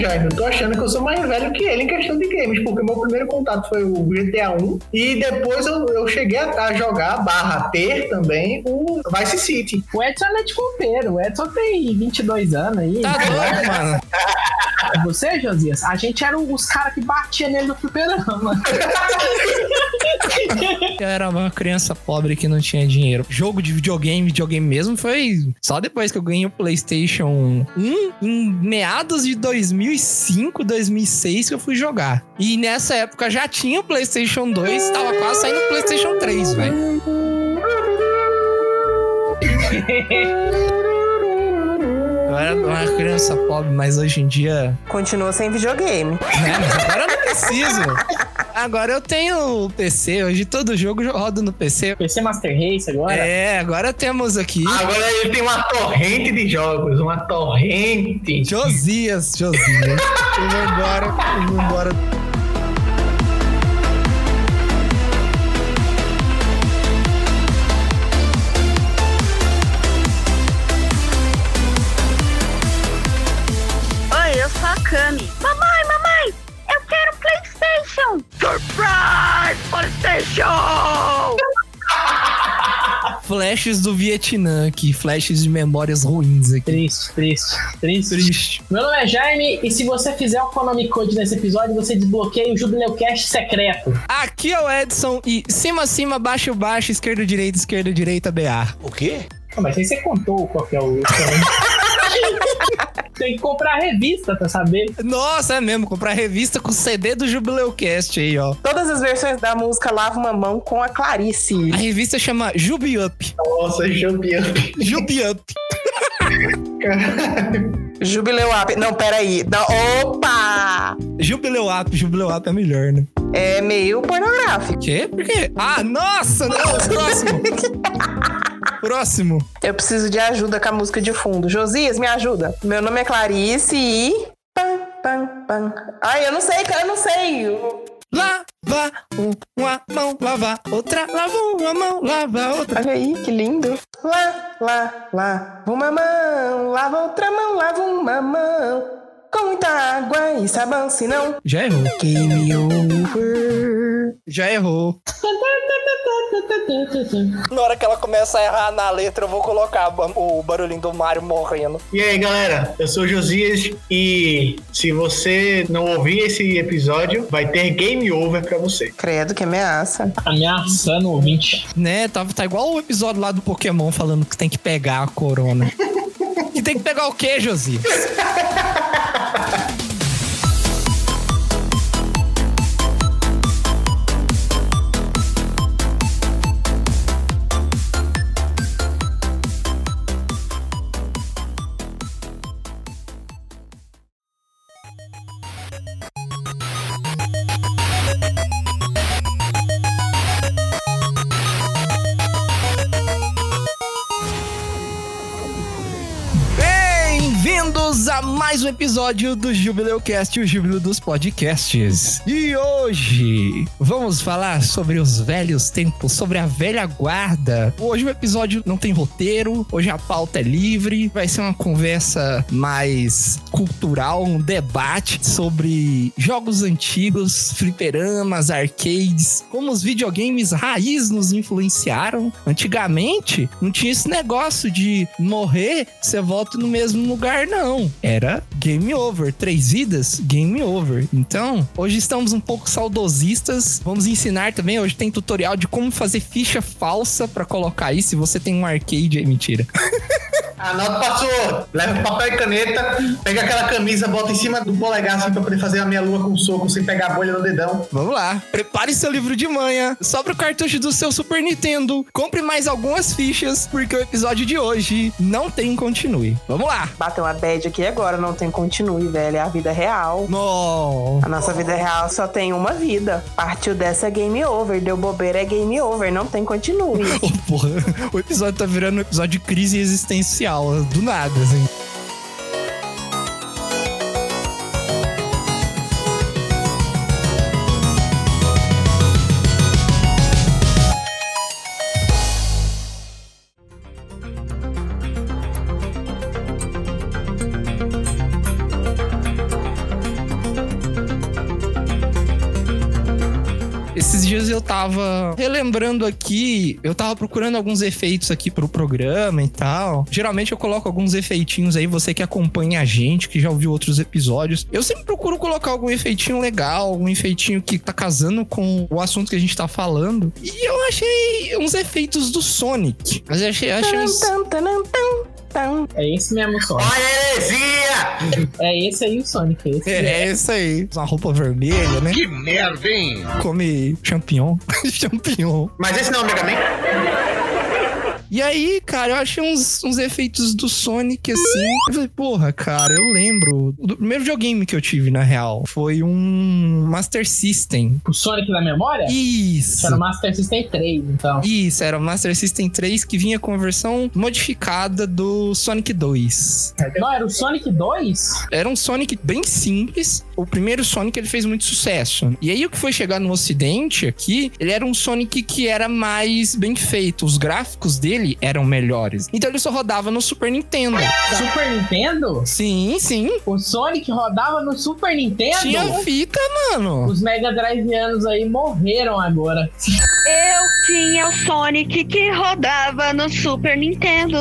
já, eu tô achando que eu sou mais velho que ele em questão de games, porque meu primeiro contato foi o GTA 1 e depois eu, eu cheguei a, a jogar, barra ter também, o Vice City. O Edson é leite compeiro. O Edson tem 22 anos aí. Tá doido, mano. Você, Josias, a gente era os caras que batiam nele no fliperama. Eu era uma criança pobre que não tinha dinheiro. Jogo de videogame, videogame mesmo, foi só depois que eu ganhei o PlayStation 1, em meados de 2005, 2006, que eu fui jogar. E nessa época já tinha o PlayStation 2, tava quase saindo o PlayStation 3, velho. Eu era uma criança pobre, mas hoje em dia. Continua sem videogame. É, mas agora eu não preciso. Agora eu tenho o PC, hoje todo jogo eu rodo no PC. PC Master Race agora. É, agora temos aqui Agora ele tem uma torrente de jogos, uma torrente. Josias, Josias. Vou embora, vou embora. Flashes do Vietnã aqui, flashes de memórias ruins aqui. Triste, triste, triste. Triste. Meu nome é Jaime e se você fizer o Konami Code nesse episódio, você desbloqueia o Jubileu Cast secreto. Aqui é o Edson e cima, cima, baixo, baixo, esquerda, direita, esquerda, direita, BA. Ah, mas aí você contou qual que é o. Tem que comprar revista pra saber. Nossa, é mesmo, comprar revista com CD do Jubileu Cast aí, ó. Todas as versões da música Lava uma Mão com a Clarice. A revista chama Jubi Up. Nossa, jubião. Jubi Up. Jubileu Up. Não, peraí. Não, opa! Jubileu Up, Jubileu Up é melhor, né? É meio pornográfico. Quê? Por quê? Ah, nossa, não, próximo. próximo. Eu preciso de ajuda com a música de fundo. Josias, me ajuda. Meu nome é Clarice e. Pam, pam, pam. Ai, eu não sei, cara, eu não sei. Lava uma mão, lava outra, lava uma mão, lava outra. Olha aí, que lindo. Lá, lá, lá. Uma mão, lava outra mão, lava uma mão. Com muita água e sabão, senão. Já errou. Game over. Já errou. Na hora que ela começa a errar na letra, eu vou colocar o barulhinho do Mario morrendo. E aí, galera, eu sou o Josias e se você não ouvir esse episódio, vai ter game over pra você. Credo, que ameaça. Ameaçando o ouvinte. Né? Tá, tá igual o episódio lá do Pokémon falando que tem que pegar a corona. que tem que pegar o quê, Josias? mais um episódio do Jubileu Cast, o Júbilo dos Podcasts. E hoje vamos falar sobre os velhos tempos, sobre a velha guarda. Hoje o episódio não tem roteiro, hoje a pauta é livre, vai ser uma conversa mais cultural, um debate sobre jogos antigos, fliperamas, arcades, como os videogames raiz nos influenciaram. Antigamente não tinha esse negócio de morrer, você volta no mesmo lugar, não. Era game over. Três vidas, game over. Então, hoje estamos um pouco saudosistas. Vamos ensinar também. Hoje tem tutorial de como fazer ficha falsa pra colocar aí. Se você tem um arcade, é mentira. Anota, passou. Leva papel e caneta, pega aquela camisa, bota em cima do polegar assim pra poder fazer a minha lua com soco sem pegar a bolha no dedão. Vamos lá. Prepare seu livro de manha, sobre o cartucho do seu Super Nintendo, compre mais algumas fichas, porque o episódio de hoje não tem continue. Vamos lá. Bateu uma bad aqui agora, não tem continue, velho. É a vida real. No. A nossa vida real só tem uma vida. Partiu dessa é game over. Deu bobeira é game over. Não tem continue. Oh, porra, o episódio tá virando um episódio de crise existencial, do nada, assim. Tava relembrando aqui, eu tava procurando alguns efeitos aqui pro programa e tal. Geralmente eu coloco alguns efeitinhos aí, você que acompanha a gente, que já ouviu outros episódios. Eu sempre procuro colocar algum efeitinho legal, algum efeitinho que tá casando com o assunto que a gente tá falando. E eu achei uns efeitos do Sonic. Mas eu achei, achei uns. É esse mesmo Sonic. Olha a heresia! É esse aí o Sonic. Esse É, é isso aí. Uma roupa vermelha, né? Que merda, hein? Come champignon. champignon. Mas esse não é o Mega Man? E aí, cara, eu achei uns, uns efeitos do Sonic assim. Eu falei, porra, cara, eu lembro. Do primeiro videogame que eu tive, na real, foi um Master System. O Sonic da memória? Isso. Era o Master System 3, então. Isso, era o Master System 3 que vinha com a versão modificada do Sonic 2. Não, era o Sonic 2? Era um Sonic bem simples. O primeiro Sonic ele fez muito sucesso. E aí o que foi chegar no ocidente aqui, ele era um Sonic que era mais bem feito. Os gráficos dele eram melhores. Então ele só rodava no Super Nintendo. Super Nintendo? Sim, sim. O Sonic rodava no Super Nintendo? Tinha fita, mano. Os Mega Driveanos aí morreram agora. Eu tinha o Sonic que rodava no Super Nintendo.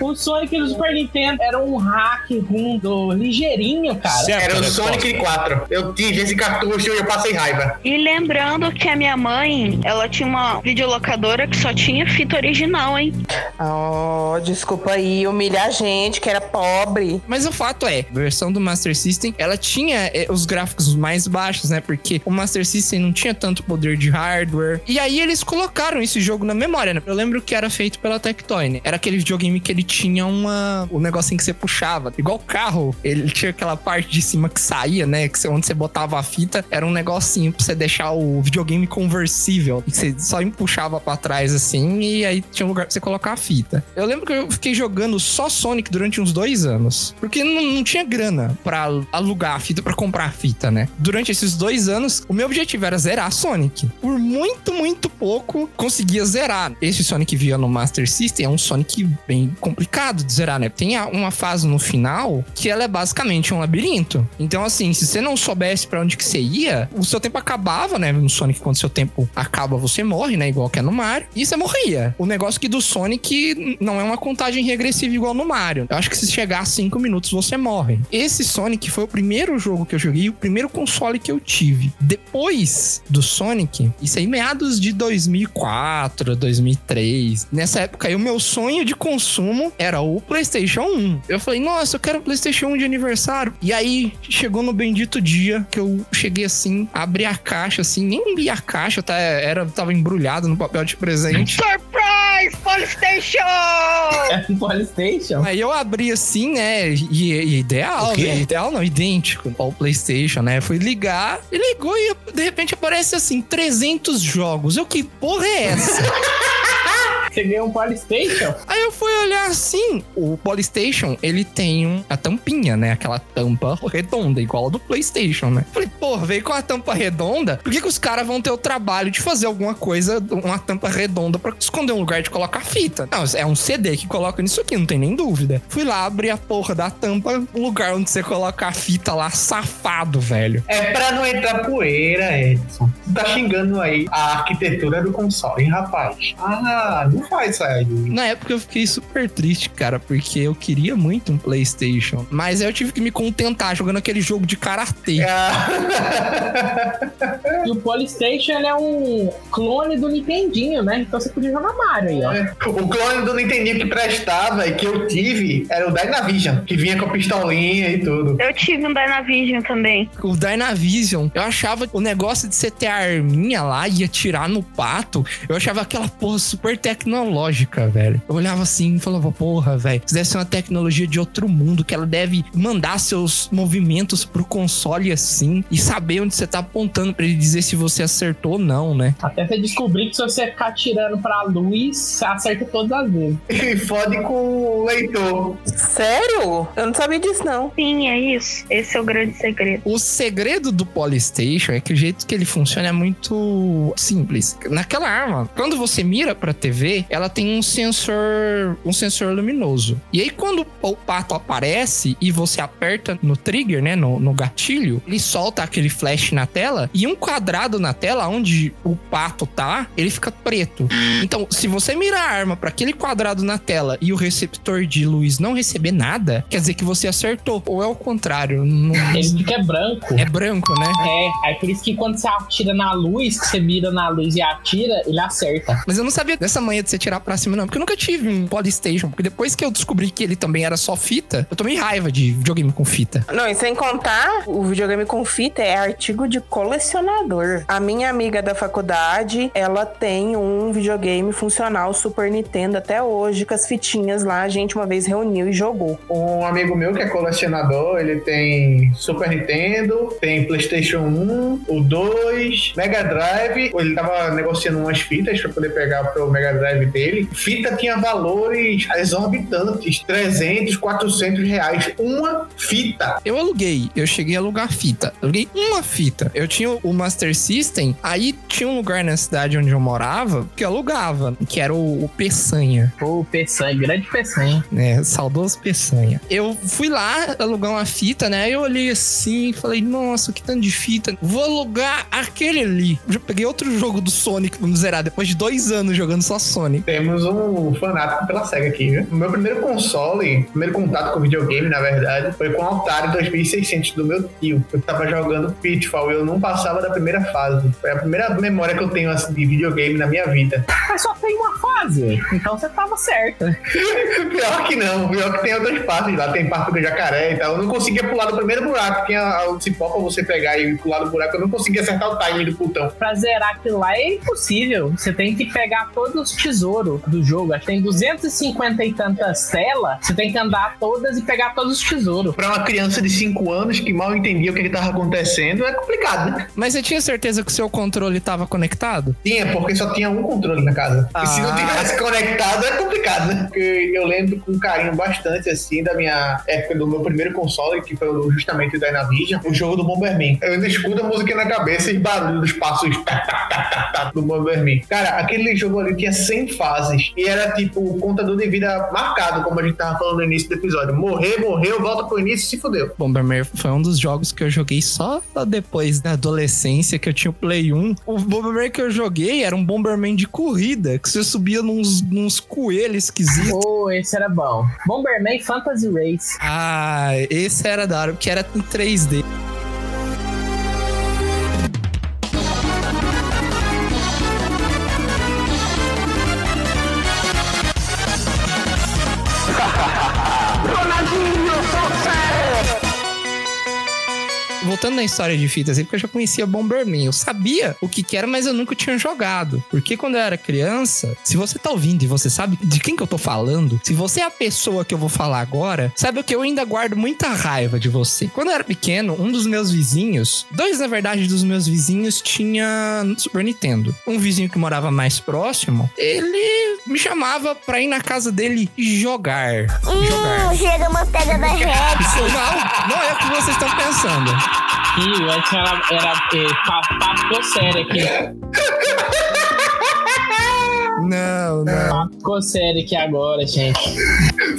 O Sonic do Super Nintendo era um hack rundo, ligeirinho, cara. Certo, Era o resposta. Sonic 4. Eu tive esse cartucho e eu passei raiva. E lembrando que a minha mãe, ela tinha uma videolocadora que só tinha fita original, hein? Oh, desculpa aí, humilhar a gente que era pobre. Mas o fato é, a versão do Master System, ela tinha eh, os gráficos mais baixos, né? Porque o Master System não tinha tanto poder de hardware. E aí eles colocaram esse jogo na memória, né? Eu lembro que era feito pela Tectoy, né? Era aquele videogame que ele tinha uma... um negocinho que você puxava. Igual o carro, ele tinha aquela parte de cima que saía, né? Que você- onde você botava a fita, era um negocinho pra você deixar o videogame conversível. Você só empuxava pra trás, assim, e aí tinha um lugar pra você colocar a fita. Eu lembro que eu fiquei jogando só Sonic durante uns dois anos. Porque não, não tinha grana pra alugar a fita, pra comprar a fita, né? Durante esses dois anos, o meu objetivo era zerar Sonic. Por muito, muito pouco, conseguia zerar. Esse Sonic via no Master System é um Sonic bem complicado de zerar, né? Tem uma fase no final que ela é basicamente um labirinto. Então, assim, se você não soubesse pra onde que você ia, o seu tempo acabava, né? No Sonic, quando seu tempo acaba, você morre, né? Igual que é no Mario. E você morria. O negócio que do Sonic não é uma contagem regressiva igual no Mario. Eu acho que se chegar a 5 minutos, você morre. Esse Sonic foi o primeiro jogo que eu joguei, o primeiro console que eu tive. Depois do Sonic, isso aí meados de 2004, 2003. Nessa época aí, o meu sonho de consumo era o PlayStation 1. Eu falei, nossa, eu quero o PlayStation 1 de aniversário. E aí, chegou no bendito dia que eu cheguei assim, abri a caixa assim, nem vi a caixa, tá? Era, tava embrulhado no papel de presente. Surprise! PlayStation! É um Polystation. Aí eu abri assim, né? E, e ideal, né? Ideal não, idêntico ao PlayStation, né? Fui ligar e ligou e de repente aparece assim: 300 jogos. Eu, que porra é essa? Você ganhou um Polystation? Aí eu fui olhar assim: o PlayStation, ele tem um- a tampinha, né? Aquela tampa redonda, igual a do PlayStation, né? Falei, porra, veio com a tampa redonda, por que, que os caras vão ter o trabalho de fazer alguma coisa, uma tampa redonda pra esconder um lugar de colocar fita? Não, é um CD que coloca nisso aqui, não tem nem dúvida. Fui lá abrir a porra da tampa, o lugar onde você coloca a fita lá, safado, velho. É pra não entrar poeira, Edson. Tu tá xingando aí a arquitetura do console, hein, rapaz? Ah, não não faz sair. Na época eu fiquei super triste, cara, porque eu queria muito um PlayStation. Mas aí eu tive que me contentar jogando aquele jogo de karatê. E o Polystation ele é um clone do Nintendinho, né? Então você podia jogar Mario aí, ó. O clone do Nintendinho que prestava e que eu tive era o Dynavision, que vinha com a pistolinha e tudo. Eu tive um Dynavision também. O Dynavision, eu achava o negócio de você ter a arminha lá e atirar no pato, eu achava aquela porra super tecnológica, velho. Eu olhava assim e falava, porra, velho, isso deve ser uma tecnologia de outro mundo, que ela deve mandar seus movimentos pro console assim e saber onde você tá apontando pra ele dizer se você acertou ou não, né? Até você descobrir que se você ficar atirando pra luz, você acerta todas as vezes. E fode com o leitor. Sério? Eu não sabia disso, não. Sim, é isso. Esse é o grande segredo. O segredo do Polystation é que o jeito que ele funciona é muito simples. Naquela arma, quando você mira pra TV, ela tem um sensor, um sensor luminoso. E aí quando o pato aparece e você aperta no trigger, né, no, no gatilho, ele solta aquele flash na tela e um quadrado na tela onde o pato tá, ele fica preto. Então, se você mira a arma pra aquele quadrado na tela e o receptor de luz não receber nada, quer dizer que você acertou. Ou é o contrário, não- Ele fica branco. é branco, né? É, aí por isso que quando você atira na luz, que você mira na luz e atira, ele acerta. Mas eu não sabia dessa manha de você tirar pra cima, não. Porque eu nunca tive um Polystation. Porque depois que eu descobri que ele também era só fita, eu tomei raiva de videogame com fita. Não, e sem contar, o videogame com fita é artigo de colecionador. A minha amiga da faculdade, ela tem um videogame funcional Super Nintendo até hoje, com as fitinhas lá. A gente uma vez reuniu e jogou. Um amigo meu que é colecionador, ele tem Super Nintendo, tem PlayStation 1, o 2, Mega Drive. Ele tava negociando umas fitas pra poder pegar pro Mega Drive dele. Fita tinha valores exorbitantes: 300, 400 reais. Uma fita. Eu aluguei, eu cheguei a alugar fita. Aluguei uma fita. Eu tinha o Master System, aí tinha um lugar na cidade onde eu morava que eu alugava, que era o, o Peçanha, Pô, Peçanha, grande Peçanha. né? Saudoso Peçanha. Eu fui lá alugar uma fita, né? Eu olhei assim e falei, nossa, que tanto de fita. Vou alugar aquele ali. Eu já peguei outro jogo do Sonic, vamos zerar, depois de dois anos jogando só Sonic. Temos um fanático pela SEGA aqui, viu? O meu primeiro console, primeiro contato com videogame, na verdade, foi com o Atari 2600 do meu tio. Eu tava jogando Pitfall e eu não passava da primeira fase. Foi a primeira memória que eu tenho assim, de videogame na minha vida. Mas só tem uma fase, então você tava certo. Pior que não, pior que tem outras partes lá, tem parte do jacaré e tal. Eu não conseguia pular do primeiro buraco, tinha o cipó pra você pegar e pular do buraco, eu não conseguia acertar o timing do putão. Pra zerar aquilo lá é impossível. Você tem que pegar todos os tesouros do jogo. Acho que tem 250 e tantas telas. Você tem que andar todas e pegar todos os tesouros. Pra uma criança de 5 anos que mal entendia o que, que tava acontecendo, é complicado, né? Mas você tinha certeza que o seu controle tava conectado? Tinha, porque só tinha um controle na casa. Ah. E se não tivesse conectado, é complicado, né? Porque eu lembro com carinho bastante, assim, da minha época do meu primeiro console, que foi justamente o Dynavision, o jogo do Bomberman. Eu ainda escuto a música na cabeça e barulho dos passos tá, tá, tá, do Bomberman. Cara, aquele jogo ali tinha 100 fases e era tipo o contador de vida marcado, como a gente tava falando no início do episódio. Morrer, morreu, volta pro início e se fudeu. Bomberman foi um dos jogos que eu joguei só depois da adolescência, que eu tinha o Play 1. O Bomberman que eu joguei era um Bomberman de corrida, que você subia nos, nos coelhos esquisitos. Pô, esse era bom. Bomberman Fantasy Race. Ah, esse era da hora, porque era em 3D. Voltando na história de fitas, é porque eu já conhecia Bomberman. Eu sabia o que, que era, mas eu nunca tinha jogado. Porque quando eu era criança, se você tá ouvindo e você sabe de quem que eu tô falando, se você é a pessoa que eu vou falar agora, sabe o que eu ainda guardo muita raiva de você. Quando eu era pequeno, um dos meus vizinhos, dois na verdade dos meus vizinhos, tinha Super Nintendo. Um vizinho que morava mais próximo, ele me chamava pra ir na casa dele jogar. Jogar. chega manteiga derrete. Não, não é o que vocês estão pensando. Ih, o Edson era, era é, pa- papo sério aqui. Não, não. Ficou sério aqui agora, gente.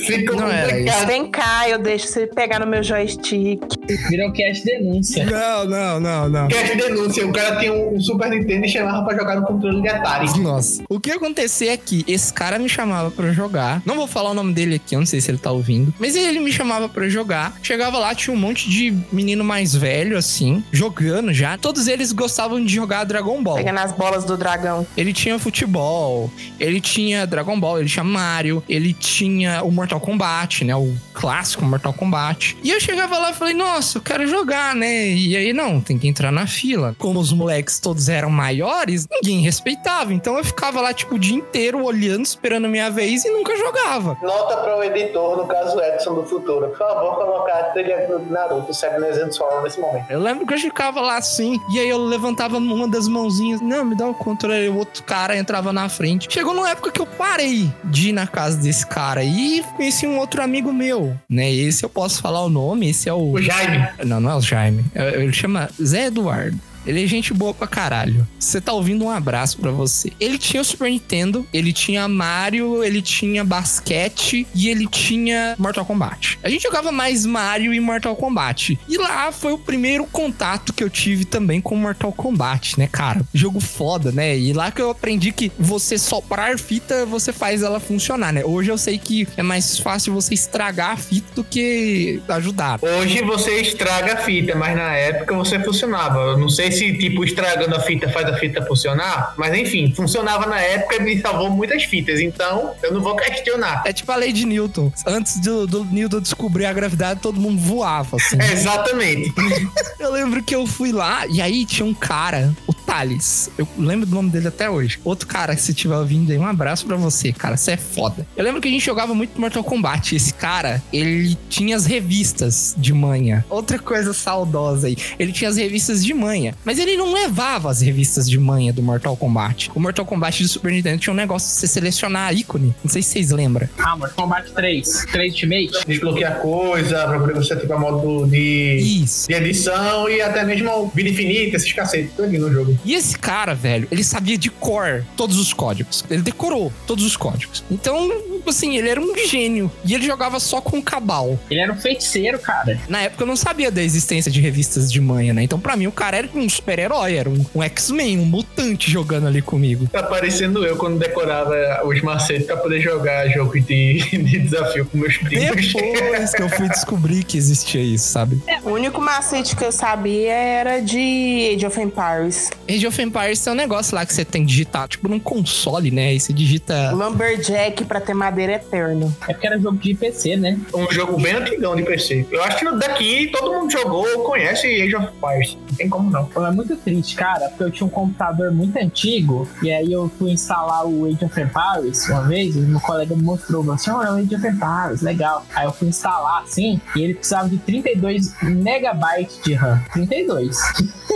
Fica Não complicado. Vem cá, eu deixo você pegar no meu joystick. Virou cast denúncia. Não, não, não, não. Cast denúncia, o cara tinha um, um Super Nintendo e chamava pra jogar no controle de Atari. Nossa. O que acontecia é que esse cara me chamava pra jogar. Não vou falar o nome dele aqui, eu não sei se ele tá ouvindo. Mas ele me chamava pra jogar. Chegava lá, tinha um monte de menino mais velho, assim, jogando já. Todos eles gostavam de jogar Dragon Ball. Pegando as bolas do dragão. Ele tinha futebol, ele tinha Dragon Ball, ele tinha Mario, ele tinha o Mortal Kombat, né? O clássico Mortal Kombat. E eu chegava lá e falei, nossa, eu quero jogar, né? E aí, não, tem que entrar na fila. Como os moleques todos eram maiores, ninguém respeitava. Então eu ficava lá, tipo, o dia inteiro olhando, esperando a minha vez e nunca jogava. Nota para o editor, no caso Edson do futuro. Por favor, colocar a trilha do Naruto, Seven Legends Solo nesse momento. Eu lembro que eu ficava lá assim, e aí eu levantava uma das mãozinhas, não, me dá o controle, o outro cara entrava na frente. Chegou numa época que eu parei de ir na casa desse cara e conheci um outro amigo meu, né? Esse eu posso falar o nome, esse é o. O Jaime. Não, não é o Jaime. É- Ele chama Zé Eduardo. Ele é gente boa pra caralho. Você tá ouvindo um abraço pra você. Ele tinha o Super Nintendo, ele tinha Mario, ele tinha basquete e ele tinha Mortal Kombat. A gente jogava mais Mario e Mortal Kombat. E lá foi o primeiro contato que eu tive também com Mortal Kombat, né, cara? Jogo foda, né? E lá que eu aprendi que você soprar fita, você faz ela funcionar, né? Hoje eu sei que é mais fácil você estragar a fita do que ajudar. Hoje você estraga a fita, mas na época você funcionava. Eu não sei se, tipo, estragando a fita faz a fita funcionar, mas enfim, funcionava na época e me salvou muitas fitas. Então, eu não vou questionar. É tipo a lei de Newton. Antes do, do Newton descobrir a gravidade, todo mundo voava, assim. Exatamente. Eu lembro que eu fui lá e aí tinha um cara, o Thales. Eu lembro do nome dele até hoje. Outro cara, se estiver ouvindo aí, um abraço pra você, cara. Você é foda. Eu lembro que a gente jogava muito Mortal Kombat. Esse cara, ele tinha as revistas de manhã. Outra coisa saudosa aí. Ele tinha as revistas de manhã. Mas ele não levava as revistas de manhã do Mortal Kombat. O Mortal Kombat do Super Nintendo tinha um negócio de você selecionar ícone. Não sei se vocês lembram. Ah, Mortal Kombat 3. 3 Ultimate. Desbloquear coisa, pra poder você ativar modo de, Isso. de edição e até mesmo vida infinita, esses cacetes, tudo no jogo. E esse cara, velho, ele sabia de cor todos os códigos. Ele decorou todos os códigos. Então, assim, ele era um gênio. E ele jogava só com cabal. Ele era um feiticeiro, cara. Na época eu não sabia da existência de revistas de manhã, né? Então, pra mim, o cara era um super-herói, era um, um X-Men, um mutante jogando ali comigo. Tá parecendo eu quando decorava os macetes pra poder jogar jogo de, de desafio com meus primos. Depois que eu fui descobrir que existia isso, sabe? O único macete que eu sabia era de Age of Empires. Age of Empires tem um negócio lá que você tem que digitar, tipo num console, né? Aí você digita. Lumberjack pra ter madeira eterno. É porque era jogo de PC, né? Um jogo bem antigão de PC. Eu acho que daqui todo mundo jogou ou conhece Age of Empires. Não tem como não. É muito triste, cara, porque eu tinha um computador muito antigo e aí eu fui instalar o Age of Empires uma vez e meu colega me mostrou, falou assim, olha, o Age of Empires, legal. Aí eu fui instalar assim e ele precisava de 32 megabytes de RAM. 32.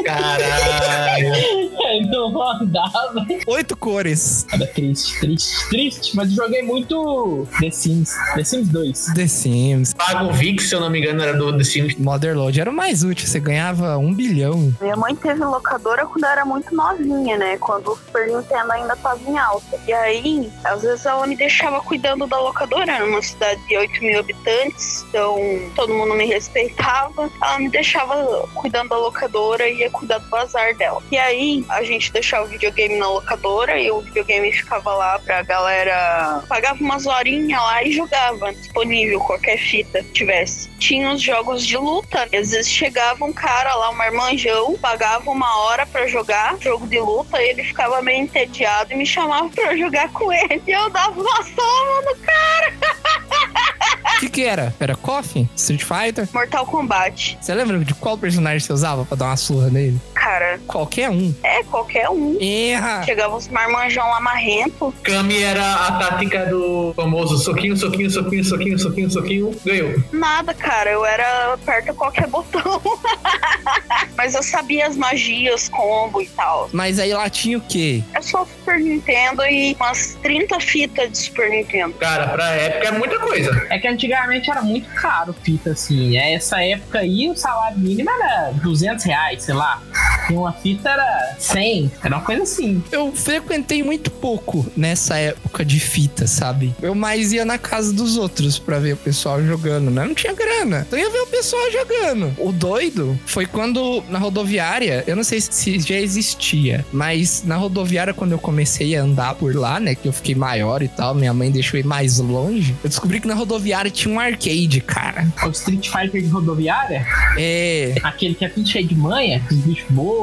Caralho. Não rodava. Oito cores. Era triste, triste, triste. Mas eu joguei muito The Sims. The Sims 2. The Sims. Pago Vix, se eu não me engano, era do The Sims. Motherload era o mais útil, você ganhava um bilhão. Minha mãe teve locadora quando eu era muito novinha, né? Quando o Super Nintendo ainda tava em alta. E aí, às vezes ela me deixava cuidando da locadora. Era uma cidade de 8 mil habitantes, então todo mundo me respeitava. Ela me deixava cuidando da locadora e ia cuidar do bazar dela. E aí, a gente deixava o videogame na locadora e o videogame ficava lá pra galera. Pagava umas horinhas lá e jogava. Disponível qualquer fita que tivesse. Tinha os jogos de luta. Às vezes chegava um cara lá, um marmanjão, pagava uma hora pra jogar jogo de luta e ele ficava meio entediado e me chamava pra jogar com ele. E eu dava uma soma no cara. O que que era? Era Coffee? Street Fighter? Mortal Kombat. Você lembra de qual personagem você usava pra dar uma surra nele? Cara, Qualquer um. é qualquer um. Erra! Chegava uns marmanjão lá marrento. Kami era a tática do famoso soquinho, soquinho, soquinho, soquinho, soquinho, soquinho. Ganhou. Nada, cara. Eu era aperta qualquer botão. mas eu sabia as magias, combo e tal. Mas aí lá tinha o quê? É só Super Nintendo e umas 30 fitas de Super Nintendo. Cara, pra época é muita coisa. É que antigamente era muito caro fita, assim. É, Essa época aí, o salário mínimo era 200 reais, sei lá. E uma fita era 100, era uma coisa assim. Eu frequentei muito pouco nessa época de fita, sabe? Eu mais ia na casa dos outros pra ver o pessoal jogando, né? Não tinha grana. Então eu ia ver o pessoal jogando. O doido foi quando na rodoviária, eu não sei se já existia, mas na rodoviária, quando eu comecei a andar por lá, né? Que eu fiquei maior e tal, minha mãe deixou ir mais longe. Eu descobri que na rodoviária tinha um arcade, cara. O Street Fighter de rodoviária, É. aquele que é tudo cheio de manha, que os bichos voam,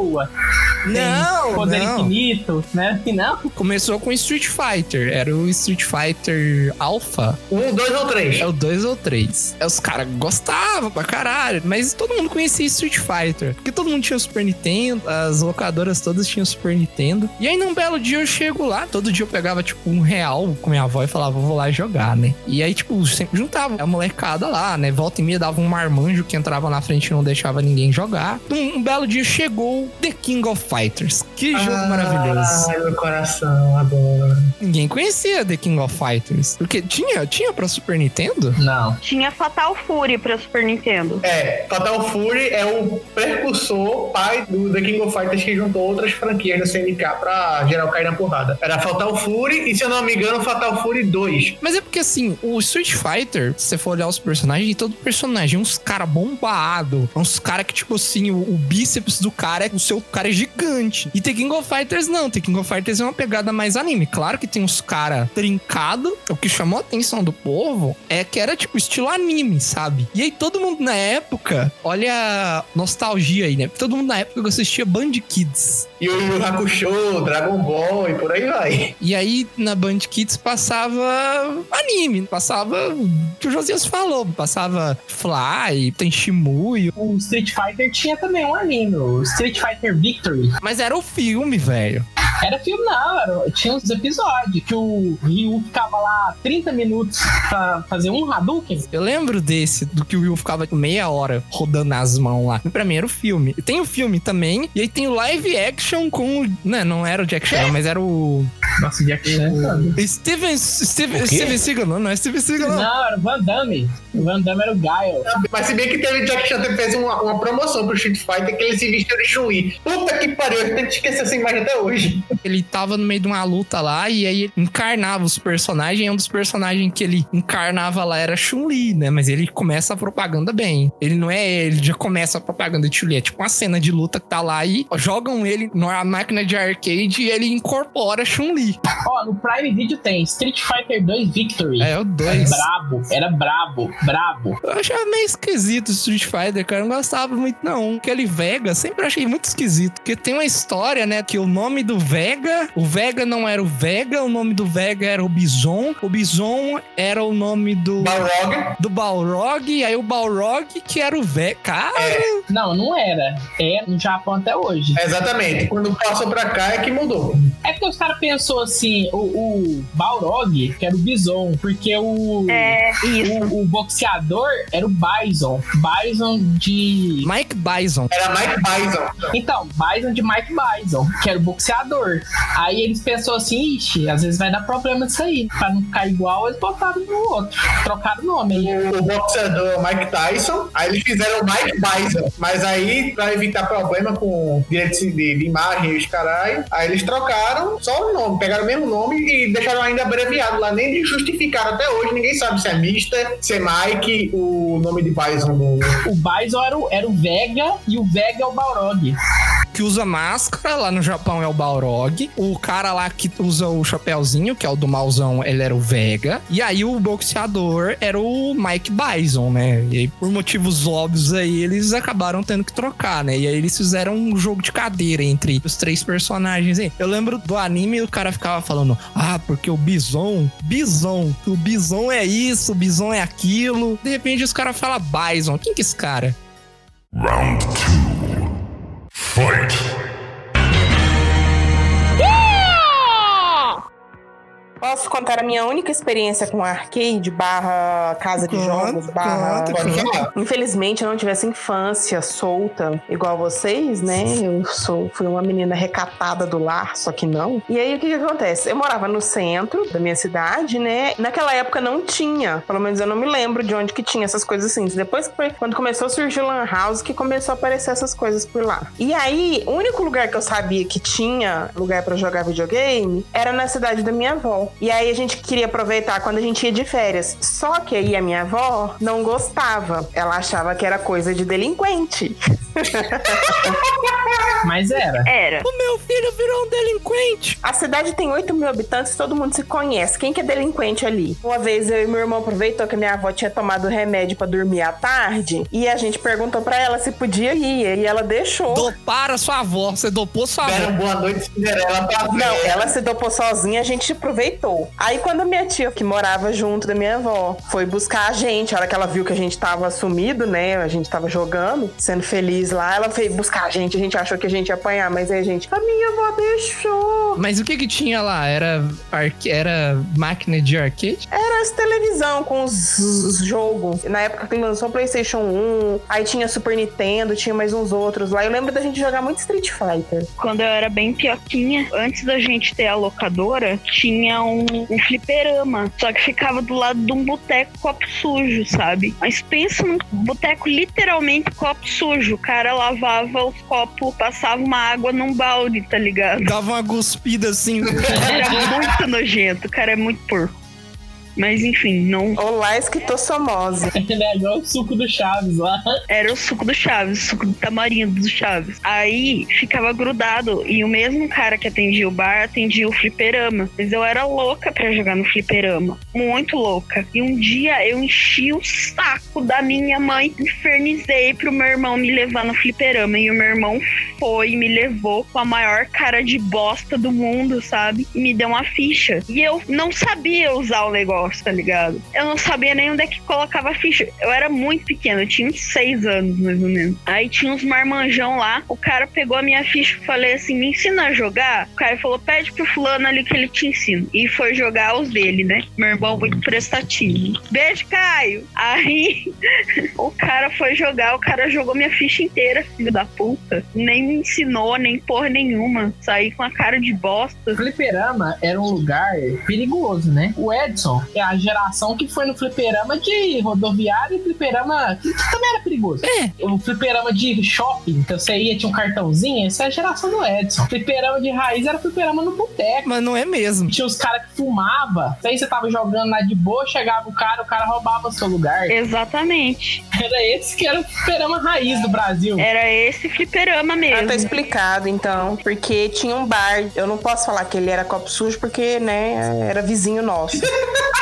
Não, poder não. infinito, né? E não, Começou com Street Fighter. Era o Street Fighter Alpha. Um, dois ou três. É o 2 ou 3. Os caras gostavam pra caralho, mas todo mundo conhecia Street Fighter. Porque todo mundo tinha Super Nintendo, as locadoras todas tinham Super Nintendo. E aí num belo dia eu chego lá, todo dia eu pegava tipo um real com minha avó e falava, vou lá jogar, né? E aí, tipo, sempre juntava a molecada lá, né? Volta e meia dava um marmanjo que entrava na frente e não deixava ninguém jogar. Um, um belo dia chegou The King of Fighters. Que jogo maravilhoso. Ai, meu coração, adoro. Ninguém conhecia The King of Fighters. Porque tinha, tinha pra Super Nintendo? não. Tinha Fatal Fury pra Super Nintendo. É, Fatal Fury é o precursor, pai do The King of Fighters que juntou outras franquias da CNK pra geral cair na porrada. Era Fatal Fury e, se eu não me engano, Fatal Fury 2. Mas é porque assim, o Street Fighter, se você for olhar os personagens, todo personagem, uns cara bombado, uns cara que, tipo assim, o, o bíceps do cara é o seu cara é gigante. E The King of Fighters não, The King of Fighters é uma pegada mais anime. Claro que tem uns cara trincado, o que chamou a atenção do povo é que era tipo estilo anime, sabe? E aí todo mundo na época, olha a nostalgia aí, né? Todo mundo na época assistia Band Kids. E o Yu Hakusho, Dragon Ball e por aí vai. E aí, na Band Kids passava anime, passava o que o Josias falou, passava Fly, tem Shimuyo, O Street Fighter tinha também um anime, o Street Fighter Victory. mas era o filme, velho. Era filme, não, era, tinha uns episódios que o Ryu ficava lá 30 minutos pra fazer um Hadouken. Eu lembro desse, do que o Will ficava meia hora rodando nas mãos lá. Pra mim era o filme. Tem o filme também, e aí tem o live action com. o- Né, não era o Jack Chan, mas era o. Nossa, Jack Chan. Steven. Steven? Steven Seagal, não, não é Steven Seagal, não. Não, era o Van Damme. O Van Damme era o Guile. Mas se bem que teve Jack Chan fez uma, uma promoção pro Street Fighter que ele se vestiu de Chun-Li. Puta que pariu, eu tento esquecer essa imagem até hoje. Ele tava no meio de uma luta lá e aí ele encarnava os personagens. E um dos personagens que ele encarnava lá era Chun-Li, né? Mas ele começa a propaganda bem. Ele não é ele, já começa a propaganda de Chun-Li. É tipo uma cena de luta que tá lá e jogam ele numa máquina de arcade e ele incorpora Chun-Li. Ó, no Prime Video tem Street Fighter 2 Victory. É, o Era 2. brabo, era brabo, brabo. Eu achava meio esquisito o Street Fighter, cara. Eu não gostava muito, não. Aquele Vega, sempre achei muito esquisito. Porque tem uma história, né? Que o nome do Vega, o Vega não era o Vega, o nome do Vega era o Bison. O Bison era o nome do. Balrog. Do Balrog, e aí o Balrog que era o Vega. Cara, Não, não era. É no Japão até hoje. Exatamente. Quando passou pra cá é que mudou. É porque os caras pensou assim, o, o Balrog, que era o Bison, porque o, É, isso. o, o boxeador era o Bison. Bison de. Mike Bison. Era Mike Bison. Então, Bison de Mike Bison, que era o boxeador. Aí eles pensou assim, ixi, às vezes vai dar problema disso aí. Pra não ficar igual, eles botaram no outro. Trocaram o nome aí. O boxeador Mike Tyson. Aí eles fizeram o Mike Bison. Mas aí, pra evitar problema com direitos de, de imagem e os caralho, aí eles trocaram só o nome. Pegaram o mesmo nome e deixaram ainda abreviado lá. Nem justificaram até hoje. Ninguém sabe se é Mister, se é Mike, o nome de Bison do. O Bison era o, era o Vega e o Vega é o Balrog. Que usa máscara, lá no Japão é o Balrog. O cara lá que usa o chapéuzinho, que é o do mauzão, ele era o Vega. E aí o boxeador era o Mike Bison, né? E aí, por motivos óbvios aí, eles acabaram tendo que trocar, né? E aí eles fizeram um jogo de cadeira entre os três personagens aí. Eu lembro do anime o cara ficava falando: Ah, porque o Bison, Bison, o Bison é isso, o Bison é aquilo. De repente os caras falam Bison. Quem que é esse cara? Round two. Fight. Posso contar a minha única experiência com arcade barra casa de jogos barra... conta, Pode falar. Infelizmente, eu não tivesse infância solta igual vocês, né? Eu sou, fui uma menina recatada do lar, só que não. E aí, o que que acontece? Eu morava no centro da minha cidade, né? Naquela época não tinha, pelo menos eu não me lembro de onde que tinha essas coisas assim. Depois quando começou a surgir o Lan House, que começou a aparecer essas coisas por lá. E aí, o único lugar que eu sabia que tinha lugar pra jogar videogame era na cidade da minha avó. E aí a gente queria aproveitar quando a gente ia de férias. Só que aí a minha avó não gostava. Ela achava que era coisa de delinquente. Mas era. Era. O meu filho virou um delinquente. A cidade tem 8 mil habitantes, todo mundo se conhece. Quem que é delinquente ali? Uma vez eu e meu irmão aproveitou que minha avó tinha tomado remédio pra dormir à tarde e a gente perguntou pra ela se podia ir e ela deixou. Dopara sua avó. Você dopou sua avó. Deram boa noite, Cinderela pra Não, ela se dopou sozinha, a gente aproveitou. Aí quando minha tia, que morava junto da minha avó, foi buscar a gente, a hora que ela viu que a gente tava sumido, né? A gente tava jogando, sendo feliz lá, ela veio buscar a gente, a gente achou que a gente ia apanhar, mas aí a gente, a minha avó deixou. Mas o que que tinha lá? Era, arque... Era máquina de arcade? Era essa televisão com os, os jogos. Na época que lançou o PlayStation 1, aí tinha Super Nintendo, tinha mais uns outros lá. Eu lembro da gente jogar muito Street Fighter. Quando eu era bem pioquinha, antes da gente ter a locadora, tinha um, um fliperama. Só que ficava do lado de um boteco copo sujo, sabe? Mas pensa num boteco literalmente copo sujo. O cara lavava os copos, passava uma água num balde, tá ligado? Dava uma guspida assim. Era muito nojento, o cara é muito porco. Mas enfim, não Olá, esquitossomose. É igual o suco do Chaves lá. era o suco do Chaves, o suco do tamarindo do Chaves. Aí ficava grudado e o mesmo cara que atendia o bar atendia o fliperama. Mas eu era louca pra jogar no fliperama, muito louca. E um dia eu enchi o saco da minha mãe, infernizei pro meu irmão me levar no fliperama e o meu irmão foi e me levou com a maior cara de bosta do mundo, sabe? E me deu uma ficha. E eu não sabia usar o negócio, tá ligado? Eu não sabia nem onde é que colocava a ficha. Eu era muito pequena, eu tinha uns seis anos, mais ou menos. Aí tinha uns marmanjão lá, o cara pegou a minha ficha e falei assim, me ensina a jogar? O cara falou, pede pro fulano ali que ele te ensina. E foi jogar os dele, né? Meu irmão muito prestativo. Beijo, Caio! Aí o cara foi jogar, o cara jogou minha ficha inteira, filho da puta. Nem me ensinou, nem porra nenhuma. Saí com a cara de bosta. Fliperama era um lugar perigoso, né? O Edson é a geração que foi no fliperama de rodoviária e fliperama que também era perigoso. É. O fliperama de shopping, que você ia, tinha um cartãozinho, essa é a geração do Edson. Fliperama de raiz era fliperama no boteco. Mas não é mesmo. Tinha os caras que fumavam. Aí você tava jogando lá de boa, chegava o cara, o cara roubava o seu lugar. Exatamente. Era esse que era o fliperama raiz do Brasil. Era esse fliperama Ah, mesmo. tá explicado, então. Porque tinha um bar. Eu não posso falar que ele era copo sujo, porque, né, era vizinho nosso.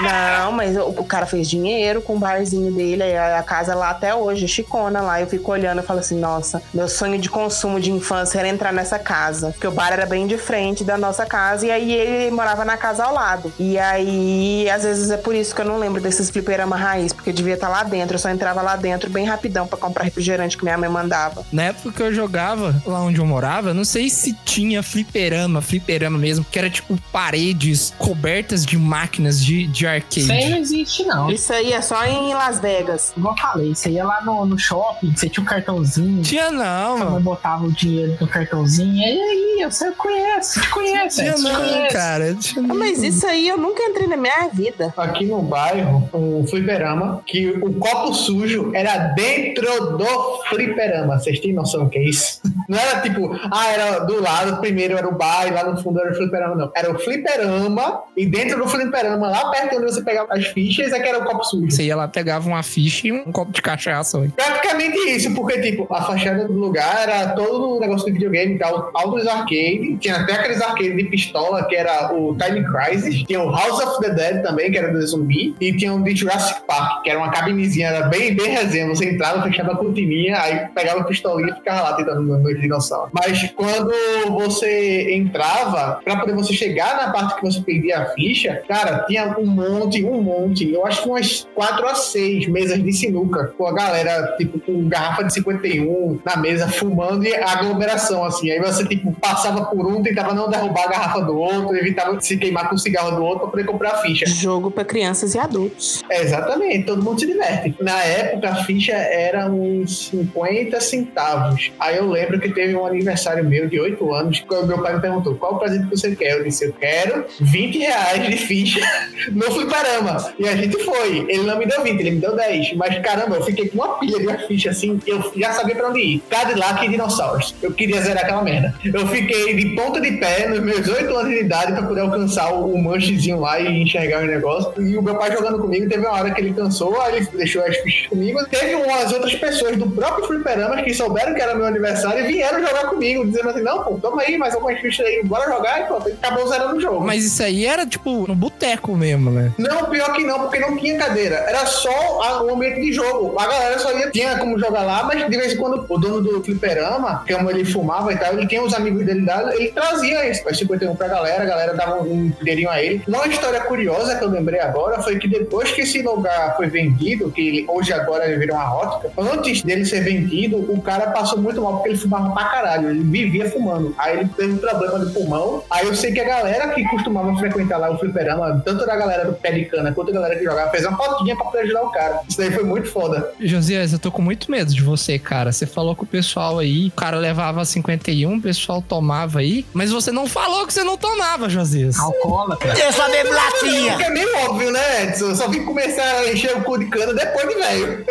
Não, mas o, o cara fez dinheiro com o barzinho dele, a, a casa lá até hoje, chicona lá. Eu fico olhando e falo assim, nossa, meu sonho de consumo de infância era entrar nessa casa. Porque o bar era bem de frente da nossa casa, e aí ele morava na casa ao lado. E aí, às vezes é por isso que eu não lembro desses fliperama raiz, porque eu devia estar lá dentro. Eu só entrava lá dentro bem rapidão pra comprar refrigerante que minha mãe mandava. Na época que eu jogava, lá onde eu morava, não sei se tinha fliperama, fliperama mesmo, que era tipo paredes cobertas de máquinas de, de arcade. Isso aí não existe, não. Isso aí é só em Las Vegas. Igual eu falei, você ia lá no, no shopping, você tinha um cartãozinho. Tinha não, mano. mãe botava o dinheiro no cartãozinho. E aí, você conhece, te conhece, Tinha não, conhece. cara. Tinha Ah, não. Mas isso aí eu nunca entrei na minha vida. Aqui no bairro, um fliperama, que o copo sujo era dentro do fliperama. Vocês têm noção do que é isso? Não era tipo, ah, era do lado, primeiro era o bar e lá no fundo era o fliperama, não. Era o fliperama e dentro do fliperama, lá perto onde você pegava as fichas, é que era o copo sujo. Você ia lá, pegava uma ficha e um copo de cachaça. ué. Praticamente isso, porque, tipo, a fachada do lugar era todo o negócio de videogame e tal, altos arcade, tinha até aqueles arcades de pistola, que era o Time Crisis, tinha o House of the Dead também, que era do zumbi, e tinha o de Jurassic Park, que era uma cabinezinha, era bem, bem resenha, você entrava, fechava a cortininha, aí pegava a pistolinha e ficava lá tentando no, no os dinossauros. Mas quando você entrava, pra poder você chegar na parte que você perdia a ficha, cara, tinha um monte, um monte. Eu acho que umas 4 a 6 mesas de sinuca, com a galera, tipo, com garrafa de 51 na mesa, fumando e aglomeração, assim. Aí você, tipo, passava por um, tentava não derrubar a garrafa do outro, evitava se queimar com o cigarro do outro pra poder comprar a ficha. Jogo pra crianças e adultos. É, exatamente, todo mundo se diverte. Na época, a ficha era uns 50 centavos. Aí eu lembro que teve um aniversário meu de 8 anos, quando meu pai me perguntou qual o presente que você quer. Eu disse, eu quero 20 reais de ficha no fliperama. E a gente foi. Ele não me deu 20, ele me deu 10. Mas caramba, eu fiquei com uma pilha de ficha assim, eu já sabia pra onde ir. Cadillac e dinossauros. Eu queria zerar aquela merda. Eu fiquei de ponta de pé nos meus 8 anos de idade pra poder alcançar o, manchezinho lá e enxergar o negócio. E o meu pai jogando comigo, teve uma hora que ele cansou, aí ele deixou as fichas comigo. Teve umas outras pessoas do próprio fliperama que souberam que era meu aniversário e vieram jogar comigo, dizendo assim, não, pô, toma aí, mais algumas fichas aí, bora jogar. E pronto, acabou zerando o jogo. Mas isso aí era tipo no boteco mesmo, né? Não, pior que não, porque não tinha cadeira. Era só o ambiente de jogo. A galera só ia, tinha como jogar lá, mas de vez em quando o dono do fliperama, como ele fumava e tal, ele tinha os amigos dele lá, ele trazia esse as 51 pra galera, a galera dava um dinheirinho a ele. Uma história curiosa que eu lembrei agora foi que depois que esse lugar foi vendido, que hoje agora ele virou uma rótica, antes dele ser vendido, o cara passou muito mal porque ele fumava pra caralho, ele vivia fumando. Aí ele teve um problema de pulmão. Aí eu sei que a galera que costumava frequentar lá o fliperama, tanto da galera do pé de cana quanto a galera que jogava, fez uma fotinha pra poder ajudar o cara. Isso daí foi muito foda. Josias, eu tô com muito medo de você, cara. Você falou com o pessoal aí, o cara levava 51, o pessoal tomava aí, mas você não falou que você não tomava, Josias. Alcoólatra. Eu só bebo latinha. Porque é meio óbvio, né, Edson? Eu só vim começar a encher o cu de cana depois de velho.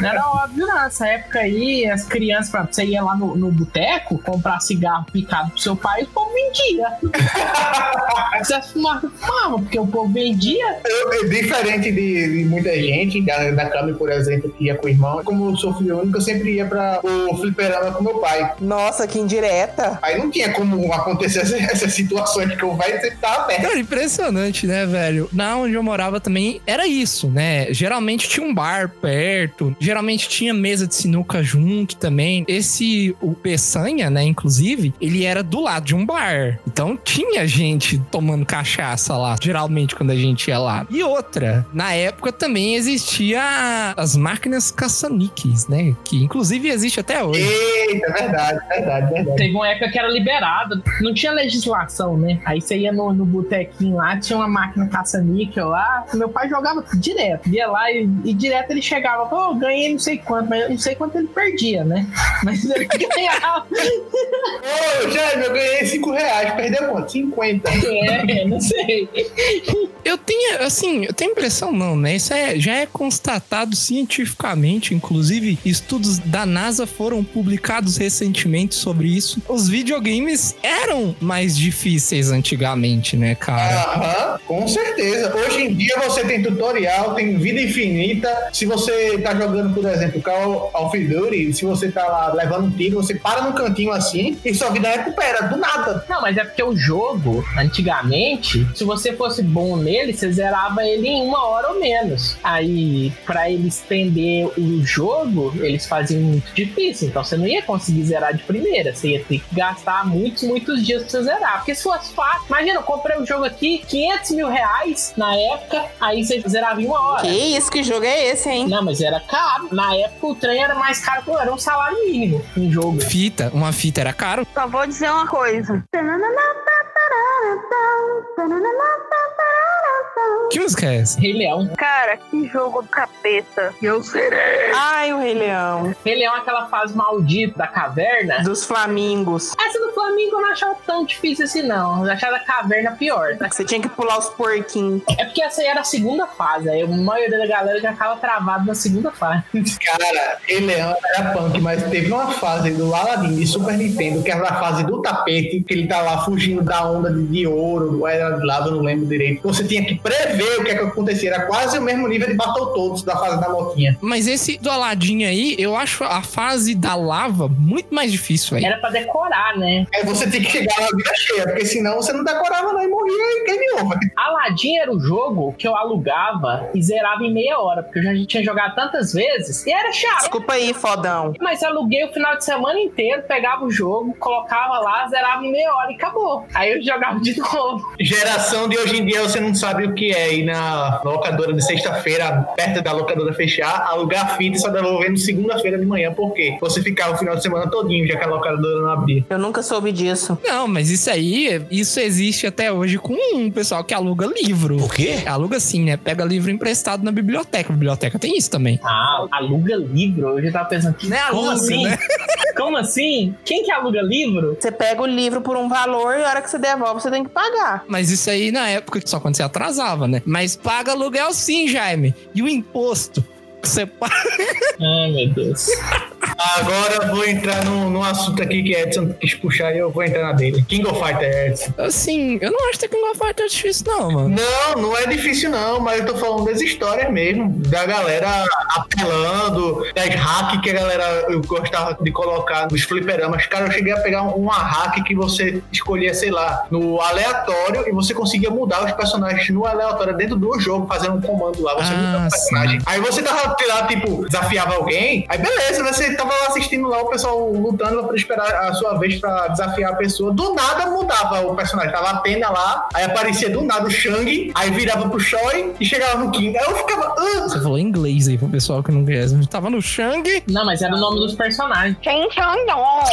Não era óbvio, não. Nessa época aí, as crianças, pra você ia lá no, no boteco, comprar cigarro picado pro seu pai, o povo vendia. você fumava, fumava, porque o povo vendia. Eu, eu- diferente de, de muita gente, da, da Cami, por exemplo, que ia com o irmão, como eu sou filho único, eu sempre ia pra o fliperama com meu pai. Nossa, que indireta. Aí não tinha como acontecer essas, essas situações, porque o velho sempre tava aberto. Cara, impressionante, né, velho? Na onde eu morava também era isso, né? Geralmente tinha um bar perto, geralmente tinha mesa de sinuca junto também. Esse, o Peçanha, né, inclusive, ele era do lado de um bar. Então tinha gente tomando cachaça lá, geralmente quando a gente ia lá. E outra, na época também existia as máquinas caça-níqueis, né? Que inclusive existe até hoje. Eita, verdade, verdade, verdade. Teve uma época que era liberado, não tinha legislação, né? Aí você ia no, no botequinho lá, tinha uma máquina caça-níquel lá. Meu pai jogava direto, ia lá e, e direto ele chegava, pô, ganhei não sei quanto, mas eu não sei quanto ele perdia, né? Mas ele ganhava. Ô, Jaime, eu ganhei 5 reais, perdeu quanto? 50. É, não sei. Eu tenho, assim, eu tenho impressão não, né? Isso é, já é constatado cientificamente, inclusive estudos da NASA foram publicados recentemente sobre isso. Os videogames eram mais difíceis antigamente, né, cara? Aham, com certeza. Hoje em dia você tem tutorial, tem vida infinita. Se você tá jogando, por exemplo, Call of Duty, se você tá lá levando um tiro, você para num cantinho assim e sua vida recupera, do nada. Não, mas é porque o jogo, antigamente, se você fosse bom nele, você zerava ele em uma hora ou menos. Aí, pra eles estender o jogo, eles faziam muito difícil. Então você não ia conseguir zerar de primeira. Você ia ter que gastar muitos, muitos dias pra você zerar. Porque se fosse fácil, imagina, eu comprei um jogo aqui, 500 mil reais na época, aí você zerava em uma hora. Que isso, que jogo é esse, hein? Não, mas era caro. Na época o trem era mais caro, pô, era um salário mínimo um jogo. Fita, uma fita era caro. Só vou dizer uma coisa. Que música é essa? Rei Leão. Cara, que jogo do capeta. Eu serei. Ai, o Rei Leão. Rei Leão é aquela fase maldita da caverna. Dos Flamingos. Essa do Flamengo eu não achava tão difícil assim, não. Eu achava a caverna pior. Você tinha que pular os porquinhos. É porque essa aí era a segunda fase. Aí a maioria da galera já ficava travado na segunda fase. Cara, Rei Leão era punk, mas teve uma fase do Aladdin de Super Nintendo, que era a fase do tapete, que ele tá lá fugindo da onda de, de ouro, ou era de lava, eu não lembro direito. Você tinha que prever o que, é que acontecia. Era quase o mesmo nível de Battletoads da fase da motinha. Mas esse do Aladdin aí, eu acho a fase da lava muito mais difícil aí. Era pra decorar, né? Aí você tem que chegar na vida cheia, porque senão você não decorava não e morria e game over. Aladdin era o jogo que eu alugava e zerava em meia hora, porque eu já tinha jogado tantas vezes e era chato. Desculpa aí, fodão. Mas eu aluguei o final de semana inteiro, pegava o jogo, colocava lá, zerava em meia hora e acabou. Aí eu jogava de novo. Geração de hoje em dia, você não sabe o que é ir na locadora de sexta-feira, perto da locadora fechar, alugar a fita e só devolver no segunda-feira de manhã. Por quê? Você ficava o final de semana todinho, já que a locadora não abria. Eu nunca soube disso. Não, mas isso aí, isso existe até hoje com um pessoal que aluga livro. O quê? Aluga assim, né? Pega livro emprestado na biblioteca. A biblioteca tem isso também. Ah, aluga livro? Eu já tava pensando que. Não é Como aluga, assim? né? Como assim? Quem que aluga livro? Você pega o livro por um valor e a hora que você devolve, você tem que pagar. Mas isso aí na época só quando você atrasava, né? Mas paga aluguel sim, Jaime. E o imposto? Que paga. Ai, meu Deus. Agora eu vou entrar num, num assunto aqui que Edson quis puxar e eu vou entrar na dele. King of Fighter, Edson. Assim, eu não acho que King of Fighters difícil, não, mano. Não, não é difícil não, mas eu tô falando das histórias mesmo, da galera apelando, das hacks que a galera eu gostava de colocar nos fliperamas. Cara, eu cheguei a pegar uma hack que você escolhia, sei lá, no aleatório e você conseguia mudar os personagens no aleatório dentro do jogo, fazendo um comando lá. Você Ah, muda o personagem. Aí você tava lá, tipo, desafiava alguém, aí beleza, você tava lá assistindo lá o pessoal lutando pra esperar a sua vez pra desafiar a pessoa. Do nada mudava o personagem. Tava a Atena lá, aí aparecia do nada o Shang, aí virava pro Choi e chegava no King. Aí eu ficava. Você falou inglês aí pro pessoal que não conhece. Tava no Shang. Não, mas era o nome dos personagens. Quem não?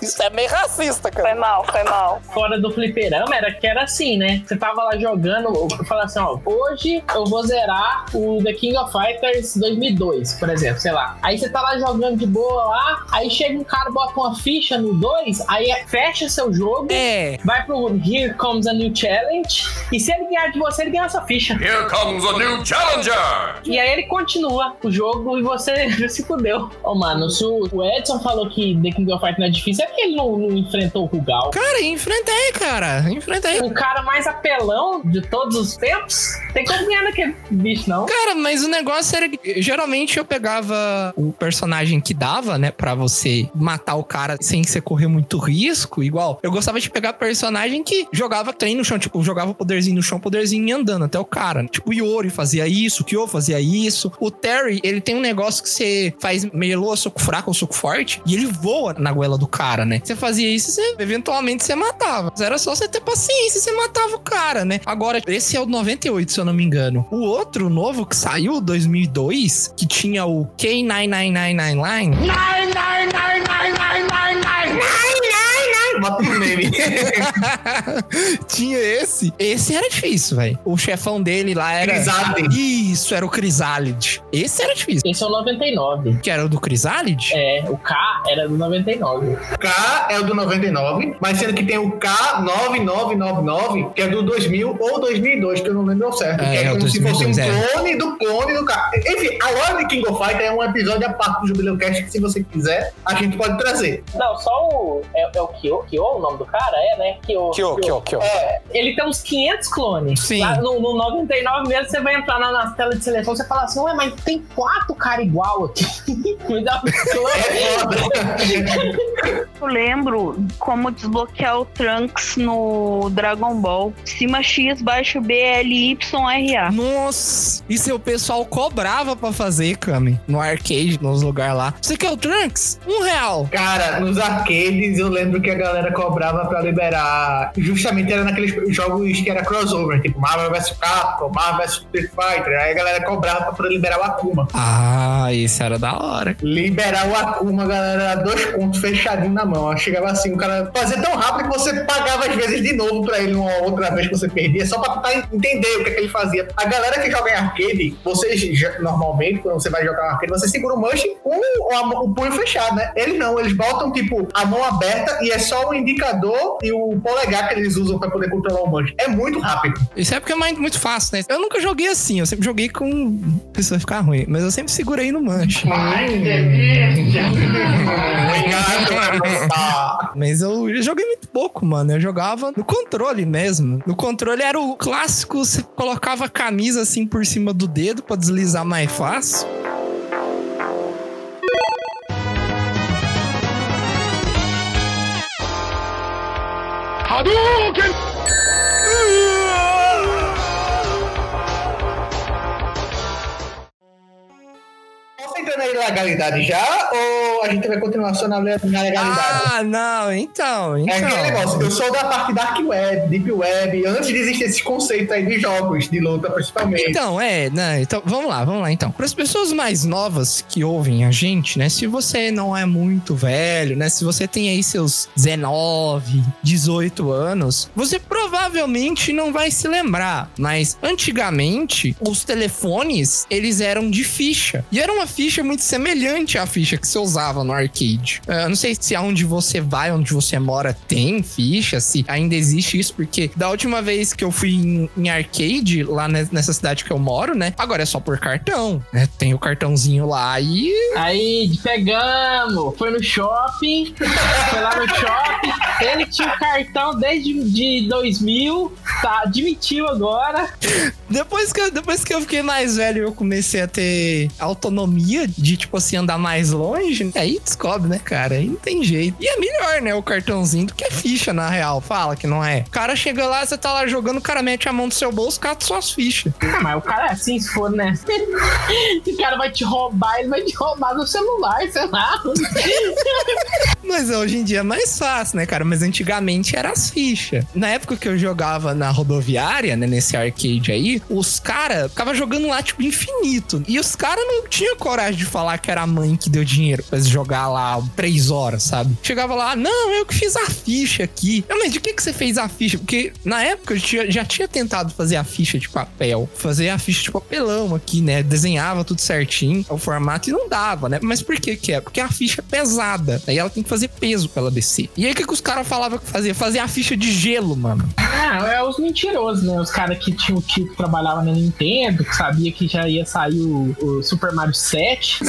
Isso é meio racista, cara. Foi mal, foi mal. Fora do fliperama era que era assim, né? Você tava lá jogando, eu falava assim, ó, hoje eu vou zerar o The King of Fighters 2002, por exemplo, sei lá. Aí você tá lá jogando de boa lá, aí chega um cara, bota uma ficha no 2, aí é- fecha seu jogo, É. vai pro Here Comes a New Challenge, e se ele ganhar de você, ele ganha sua ficha. Here comes a new challenger! E aí ele continua o jogo e você se fudeu. Ô, mano, se o o Edson falou que The King of Fighters não é difícil, é porque ele não, não enfrentou o Rugal. Cara, enfrentei, cara. Enfrentei. O cara mais apelão de todos os tempos, tem como ganhar naquele bicho, não? Cara, mas o negócio era que geralmente eu pegava o personagem que dava, né, Pra você matar o cara sem você correr muito risco, igual. Eu gostava de pegar personagem que jogava trem no chão, tipo, jogava poderzinho no chão, poderzinho andando até o cara. Tipo, o Yori fazia isso, o Kyo fazia isso. O Terry, ele tem um negócio que você faz meio soco fraco ou soco forte e ele voa na goela do cara, né? Você fazia isso, você eventualmente você matava. Mas Era só você ter paciência, você matava o cara, né? Agora, esse é o 98, se eu não me engano. O outro novo que saiu, 2002, que tinha o K9999, Bota no meme. tinha esse. Esse era difícil, velho. O chefão dele lá era. Crisálide. Isso, era o Crisálide. Esse era difícil. Esse é o 99. Que era o do Crisálide? É, o K era do 99. K é o do 99, mas sendo que tem o K9999, que é do 2000 ou 2002, que eu não lembro ao certo. É, que é, é como se fosse um 2002, é. clone do clone do K. Enfim, a lore de King of Fighter é um episódio à parte do Jubileu Cast que, se você quiser, a gente pode trazer. Não, só o. É, é o Kyo, Kyo, o nome do cara? É, né? Kyo. Kyo, Kyo, Kyo. É, ele tem uns 500 clones. Sim. Lá no, no 99 mesmo, você vai entrar na, na tela de seleção você fala assim, ué, mas tem quatro caras igual aqui. Me dá um clone. foda. Eu lembro como desbloquear o Trunks no Dragon Ball. Cima X, baixo B, L, Y, R, A. Nossa! Isso aí o pessoal cobrava pra fazer, Kami. No arcade, nos lugares lá. Você quer o Trunks? Um real. Cara, nos arcades eu lembro que a galera cobrava pra liberar. Justamente era naqueles jogos que era crossover, tipo Marvel vs Capcom, Marvel vs Street Fighter. Aí a galera cobrava pra poder liberar o Akuma. Ah, isso era da hora. Liberar o Akuma, galera, dois pontos fechadinho na mão. Chegava assim, o cara fazia tão rápido que você pagava às vezes de novo pra ele uma outra vez que você perdia, só pra tentar entender o que, é que ele fazia. A galera que joga em arcade, vocês normalmente, quando você vai jogar em arcade, você segura o manche com o, mão- o punho fechado, né? Eles não, eles botam tipo a mão aberta e é só o indicador e o polegar que eles usam pra poder controlar o manche. É muito rápido. Isso é porque é muito fácil, né? Eu nunca joguei assim, eu sempre joguei com. Isso vai ficar ruim, mas eu sempre segurei no manche. Mas eu joguei muito pouco, mano. Eu jogava no controle mesmo. No controle era o clássico, você colocava a camisa assim por cima do dedo pra deslizar mais fácil. Posso ilegalidade já ou a gente vai continuar só na le- na legalidade? Ah, não, então, É aquele então. negócio, eu sou da parte Dark Web, Deep Web, antes de existir esses conceitos aí de jogos, de luta principalmente. Então, é, né? Então, vamos lá, vamos lá então. Para as pessoas mais novas que ouvem a gente, né? Se você não é muito velho, né? Se você tem aí seus 19, 18 anos, você provavelmente não vai se lembrar. Mas antigamente, os telefones, eles eram de ficha. E era uma ficha muito semelhante à ficha que você usava no arcade. Eh, Eu não sei se aonde você vai, onde você mora, tem ficha, se ainda existe isso, porque da última vez que eu fui em, em arcade, lá ne- nessa cidade que eu moro, né? Agora é só por cartão, né? Tem o cartãozinho lá e. Aí, pegamos, foi no shopping, foi lá no shopping, ele tinha o cartão desde de 2000, tá, admitiu agora. Depois que, eu, depois que eu fiquei mais velho, eu comecei a ter autonomia de, tipo assim, andar mais longe. Aí descobre, né, cara? Aí não tem jeito. E é melhor, né, o cartãozinho do que a ficha, na real. Fala que não é. O cara chega lá, você tá lá jogando, o cara mete a mão no seu bolso, cata suas fichas. Ah, mas o cara é assim, se for, né? o cara vai te roubar, ele vai te roubar no celular, sei lá. Mas hoje em dia é mais fácil, né, cara? Mas antigamente era as fichas. Na época que eu jogava na rodoviária, né, nesse arcade aí, os caras ficavam jogando lá, tipo, infinito. E os caras não tinham coragem de falar que era a mãe que deu dinheiro pra jogar lá três horas, sabe? Chegava lá, não, eu que fiz a ficha aqui. Eu, mas de que que você fez a ficha? Porque na época eu tinha- já tinha tentado fazer a ficha de papel, fazer a ficha de papelão aqui, né? Desenhava tudo certinho, o formato e não dava, né? Mas por que que é? Porque a ficha é pesada. Aí ela tem que fazer peso pra ela descer. E aí o que, que os caras falavam que fazia? Fazia a ficha de gelo, mano. Ah, é os mentirosos, né? Os caras que tinham o tio que trabalhava na Nintendo, que sabia que já ia sair o, o Super Mario 7.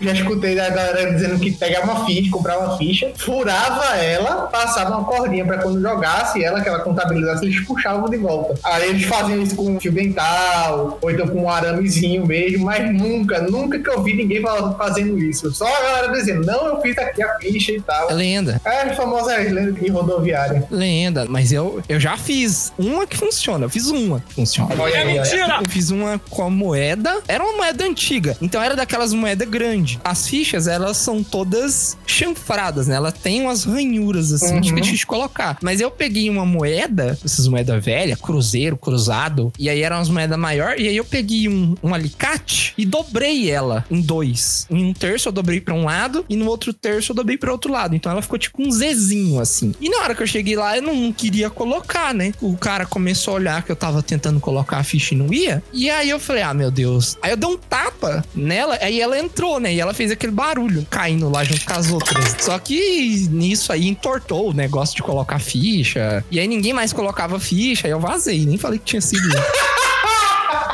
Já escutei a galera dizendo que pegava uma ficha, comprava uma ficha, furava ela, passava uma cordinha pra quando jogasse ela, que ela contabilizasse, eles puxavam de volta. Aí eles faziam isso com fio dental, ou então com um aramezinho mesmo, mas nunca, nunca que eu vi ninguém fazendo isso. Só a galera dizendo, não, eu fiz aqui a ficha e tal. É lenda. É a famosa lenda de rodoviária. Lenda. Mas eu, eu já fiz uma que funciona. Eu fiz uma que funciona. Aí, olha. Eu fiz uma com a moeda. Era uma moeda antiga. Então era daquelas moedas grandes. As fichas, elas são todas chanfradas, né? Elas têm umas ranhuras assim, Uhum. que é difícil de colocar. Mas eu peguei uma moeda, essas moedas velhas, cruzeiro, cruzado. E aí eram umas moedas maiores. E aí eu peguei um, um alicate e dobrei ela em dois. Em um terço eu dobrei pra um lado e no outro terço eu dobrei pra outro lado. Então ela ficou tipo um Zzinho assim. E na hora que eu cheguei lá, eu não queria colocar, né? O cara começou a olhar que eu tava tentando colocar a ficha e não ia. E aí eu falei, ah, meu Deus. Aí eu dei um tapa nela, aí ela entrou, né? E ela fez aquele barulho caindo lá junto com as outras. Só que nisso aí entortou o negócio de colocar ficha. E aí ninguém mais colocava ficha. Aí eu vazei, nem falei que tinha sido.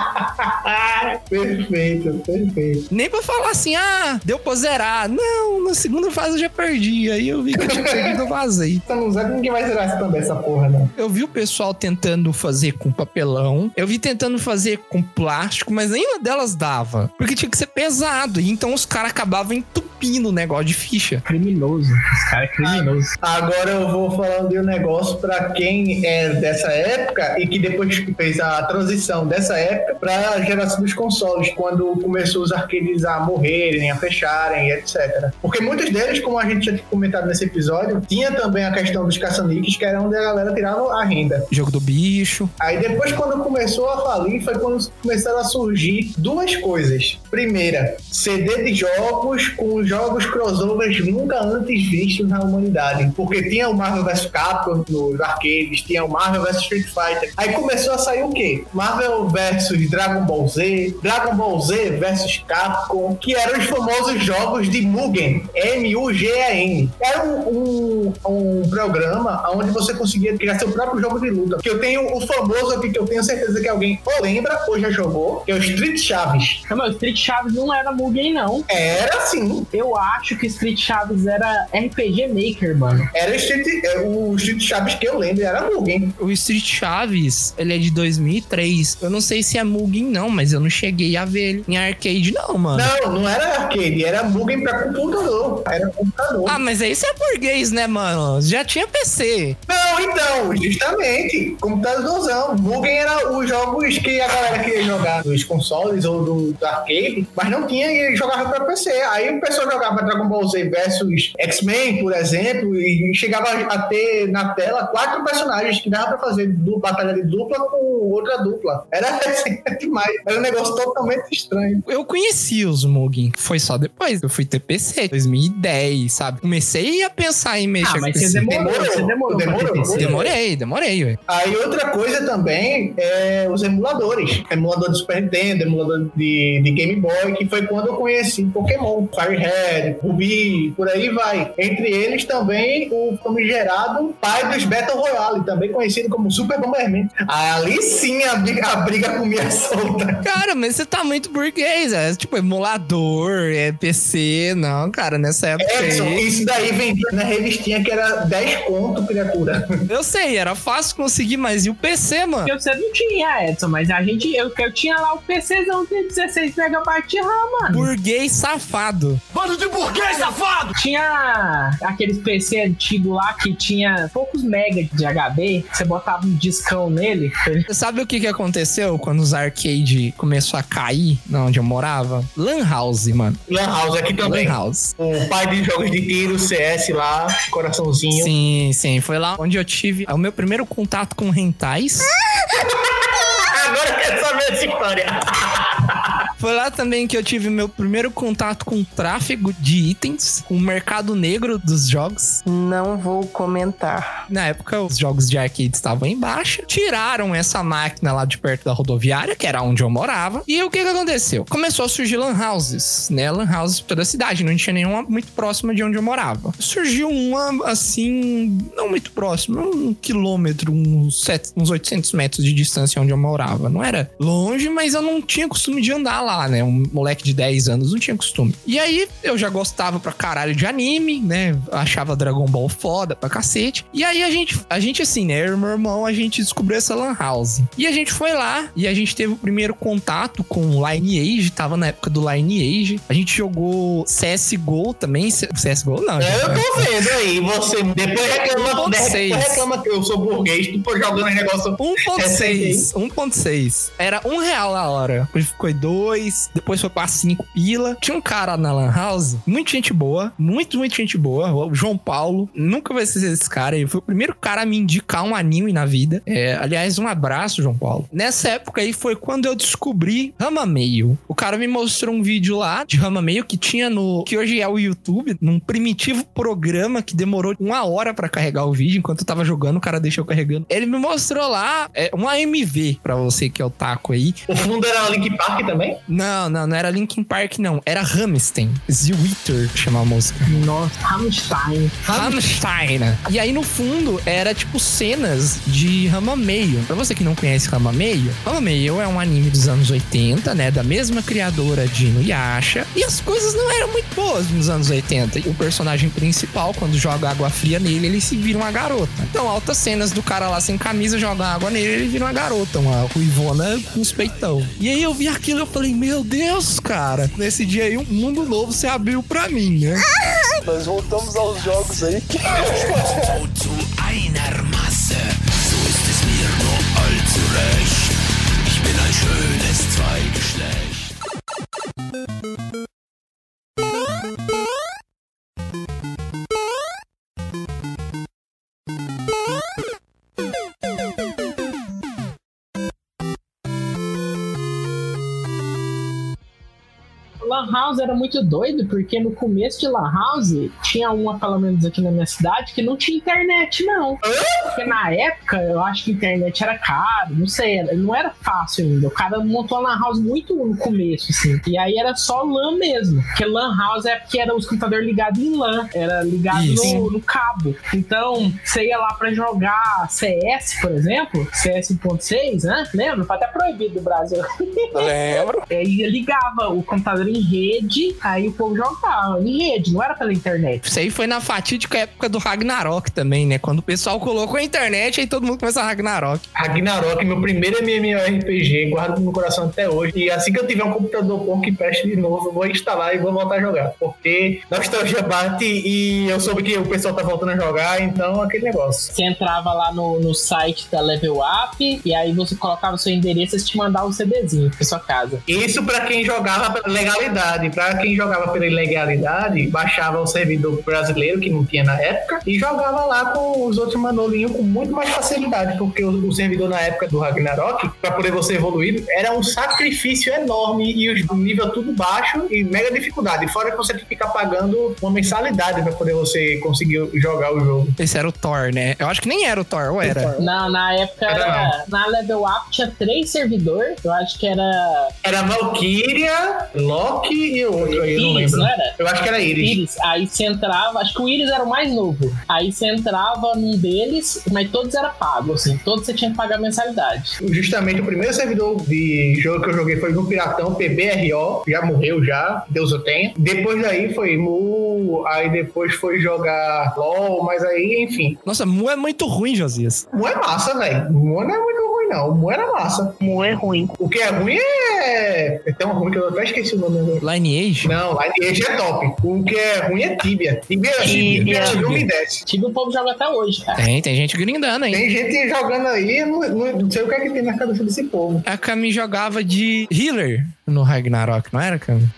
Perfeito, perfeito. Nem pra falar assim, ah, deu pra zerar. Não, na segunda fase eu já perdi. Aí eu vi que eu tinha perdido, eu vazei. Então não sabe ninguém vai zerar essa também, essa porra, não. Eu vi o pessoal tentando fazer com papelão. Eu vi tentando fazer com plástico, mas nenhuma delas dava. Porque tinha que ser pesado. E então os caras acabavam entupindo o negócio de ficha. criminoso. Esse cara é criminoso. Agora eu vou falando de um negócio pra quem é dessa época e que depois que fez a transição dessa época pra geração dos consoles, quando começou os arcades a morrerem, a fecharem, etc. Porque muitos deles, como a gente já tinha comentado nesse episódio, tinha também a questão dos caça-níqueis, que era onde a galera tirava a renda. Jogo do bicho. Aí depois, quando começou a falir, foi quando começaram a surgir duas coisas. Primeira, CD de jogos com jogos crossovers nunca antes vistos na humanidade. Porque tinha o Marvel vs Capcom nos arcades, tinha o Marvel vs Street Fighter. Aí começou a sair o quê? Marvel vs Dragon Ball Z, Dragon Ball Z versus Capcom, que eram os famosos jogos de Mugen, M-U-G-E-N. Era um, um, um programa onde você conseguia criar seu próprio jogo de luta. Que eu tenho o famoso aqui que eu tenho certeza que alguém ou lembra ou já jogou, que é o Street Chaves. Não, mas o Street Chaves não era Mugen, não. Era sim. Eu acho que Street Chaves era RPG Maker, mano. Era Street, é, o Street Chaves que eu lembro, era Mugen. O Street Chaves, ele é de 2003. Eu não sei se é Mugen, não, mas eu não cheguei a ver ele em arcade, não, mano. Não, não era arcade, era Mugen pra computador. Era computador. Ah, mas aí você é burguês, né, mano? Já tinha PC. Não, então, justamente, computadorzão. Mugen era os jogos que a galera queria jogar nos consoles ou do, do arcade, mas não tinha e jogava pra PC. Aí o pessoal jogava Dragon Ball Z versus X-Men, por exemplo, e chegava a ter na tela quatro personagens que dava pra fazer du- batalha de dupla com outra dupla. Era assim, demais. Era um negócio totalmente estranho. Eu conheci os Mugen. Foi só depois. Eu fui ter PC, 2010, sabe? Comecei a pensar em mexer Ah, com mas você PC. demorou, Demorou, você demorou, demorou. Demorei, demorei, ué. Aí outra coisa também é os emuladores. Emulador de Super Nintendo, emulador de, de Game Boy, que foi quando eu conheci Pokémon, Firehead, Ruby, por aí vai. Entre eles também o famigerado pai dos Battle Royale, também conhecido como Super Bomberman. Ali sim a, briga- a briga comia solta. Cara, mas você tá muito burguês. É tipo emulador, é PC. Não, cara, nessa época Edson, aí. isso daí vendia na revistinha que era 10 conto, criatura. Eu sei, era fácil conseguir, mas e o PC, mano? Porque você não tinha, Edson, mas a gente, eu, eu tinha lá o PCzão de 16 MB de RAM, mano. Burguês safado. Tinha aqueles PC antigo lá que tinha poucos megas de HD, você botava um discão nele. Você sabe o que, que aconteceu quando os arcade começou a cair na onde eu morava? Lan House, mano. Lan House aqui também. Lan House. O pai de jogos de tiro, CS lá, coraçãozinho. Sim, sim. Foi lá onde eu tive o meu primeiro contato com rentais. Agora eu quero saber essa história. Foi lá também que eu tive meu primeiro contato com o tráfego de itens, com o mercado negro dos jogos. Não vou comentar. Na época, os jogos de arcade estavam em baixa. Tiraram essa máquina lá de perto da rodoviária, que era onde eu morava. E o que que aconteceu? Começou a surgir lan houses, né? Lan houses toda a cidade. Não tinha nenhuma muito próxima de onde eu morava. Surgiu uma, assim, não muito próxima, um quilômetro, uns, uns 800 metros de distância onde eu morava. Não era longe, mas eu não tinha costume de andar lá, né? Um moleque de 10 anos não tinha costume. E aí, eu já gostava pra caralho de anime, né? Achava Dragon Ball foda pra cacete. E aí, a gente, a gente assim, né? Eu e meu irmão, a gente descobriu essa Lan House. E a gente foi lá e a gente teve o primeiro contato com o Lineage. Tava na época do Lineage. A gente jogou CSGO também. CSGO não. Eu tô vendo aí, você depois reclama, 1.6. depois reclama que eu sou burguês, tu pô jogando negócio. 1.6, 1.6. Era um real a hora. Depois ficou dois, depois foi pra cinco pila. Tinha um cara na Lan House, muita gente boa, muito, muito gente boa. O João Paulo, nunca vai ser esse cara. Ele foi o primeiro cara a me indicar um anime na vida. É, aliás, um abraço, João Paulo. Nessa época aí foi quando eu descobri Rama Meio. O cara me mostrou um vídeo lá de Rama Meio que tinha no. que hoje é o YouTube, num primitivo programa que demorou uma hora pra carregar o vídeo. Enquanto eu tava jogando, o cara deixou carregando. Ele me mostrou lá é, um AMV, pra você que é o taco aí. O fundo era Link Park também? Não, não, não era Linkin Park, não. Era Rammstein. Zwitter, chama a música. Nossa, Rammstein. Rammstein. E aí no fundo era tipo cenas de Rama Meio. Pra você que não conhece Rama Meio, Rama Meio é um anime dos anos 80, né? Da mesma criadora de Inuyasha. E as coisas não eram muito boas nos anos 80. E o personagem principal, quando joga água fria nele, ele se vira uma garota. Então, altas cenas do cara lá sem camisa, joga água nele, ele vira uma garota, uma ruivona com os peitão. E aí eu vi aquilo e eu falei, meu Deus, cara. Nesse dia aí, um mundo novo se abriu pra mim, né? Nós voltamos aos jogos aí. Lan House era muito doido, porque no começo de Lan House tinha uma, pelo menos aqui na minha cidade, que não tinha internet, não. Porque na época eu acho que a internet era caro, não sei, era- não era fácil ainda. O cara montou a Lan House muito no começo, assim. E aí era só LAN mesmo. Porque Lan House é porque era os computadores ligados em LAN, era ligado no, no cabo. Então, você ia lá pra jogar CS, por exemplo, CS 1.6, né? Lembra? Foi até proibido no Brasil. Lembro. Aí ligava o computador em rede, aí o povo jogava em rede, não era pela internet. Isso aí foi na fatídica época do Ragnarok também, né? Quando o pessoal colocou a internet, aí todo mundo começa a Ragnarok. Ragnarok, meu primeiro MMORPG, guardo no meu coração até hoje. E assim que eu tiver um computador bom que preste de novo, eu vou instalar e vou voltar a jogar. Porque nostalgia bate e eu soube que o pessoal tá voltando a jogar, então aquele negócio. Você entrava lá no, no site da Level Up e aí você colocava o seu endereço e te mandavam um CDzinho pra sua casa. Isso pra quem jogava pela legalidade. Pra quem jogava pela ilegalidade, baixava o servidor brasileiro, que não tinha na época, e jogava lá com os outros manolinhos com muito mais facilidade, porque o, o servidor na época do Ragnarok, pra poder você evoluir, era um sacrifício enorme e os- o nível tudo baixo e mega dificuldade. Fora que você tinha que ficar pagando uma mensalidade pra poder você conseguir jogar o jogo. Esse era o Thor, né? Eu acho que nem era o Thor, ou era? Na, na época, Era era, na Level Up tinha três servidores, eu acho que era Era Valkyria, Loki e o outro aí, eu não lembro. não era? Eu acho que era Iris. Iris. Aí você entrava, acho que o Iris era o mais novo. Aí você entrava num deles, mas todos era pago, assim. Todos você tinha que pagar mensalidade. Justamente o primeiro servidor de jogo que eu joguei foi no Piratão, PBRO, já morreu já, Deus o tenha. Depois daí foi Mu, aí depois foi jogar LOL, mas aí, enfim. Nossa, Mu é muito ruim, Josias. Mu é massa, velho. Mu não é muito ruim, não. Mu era massa. Mu é ruim. O que é ruim é. É tão ruim que eu até esqueci o nome agora. Lineage? Não, Lineage é top. O que é ruim é Tibia. Tibia, Tibia. Tibia não me desce. Tive o povo joga até hoje, cara. Tem, tem gente grindando aí. Tem gente jogando aí, não, não sei o que é que tem na cabeça desse povo. A Kami jogava de healer no Ragnarok, não era, Kami?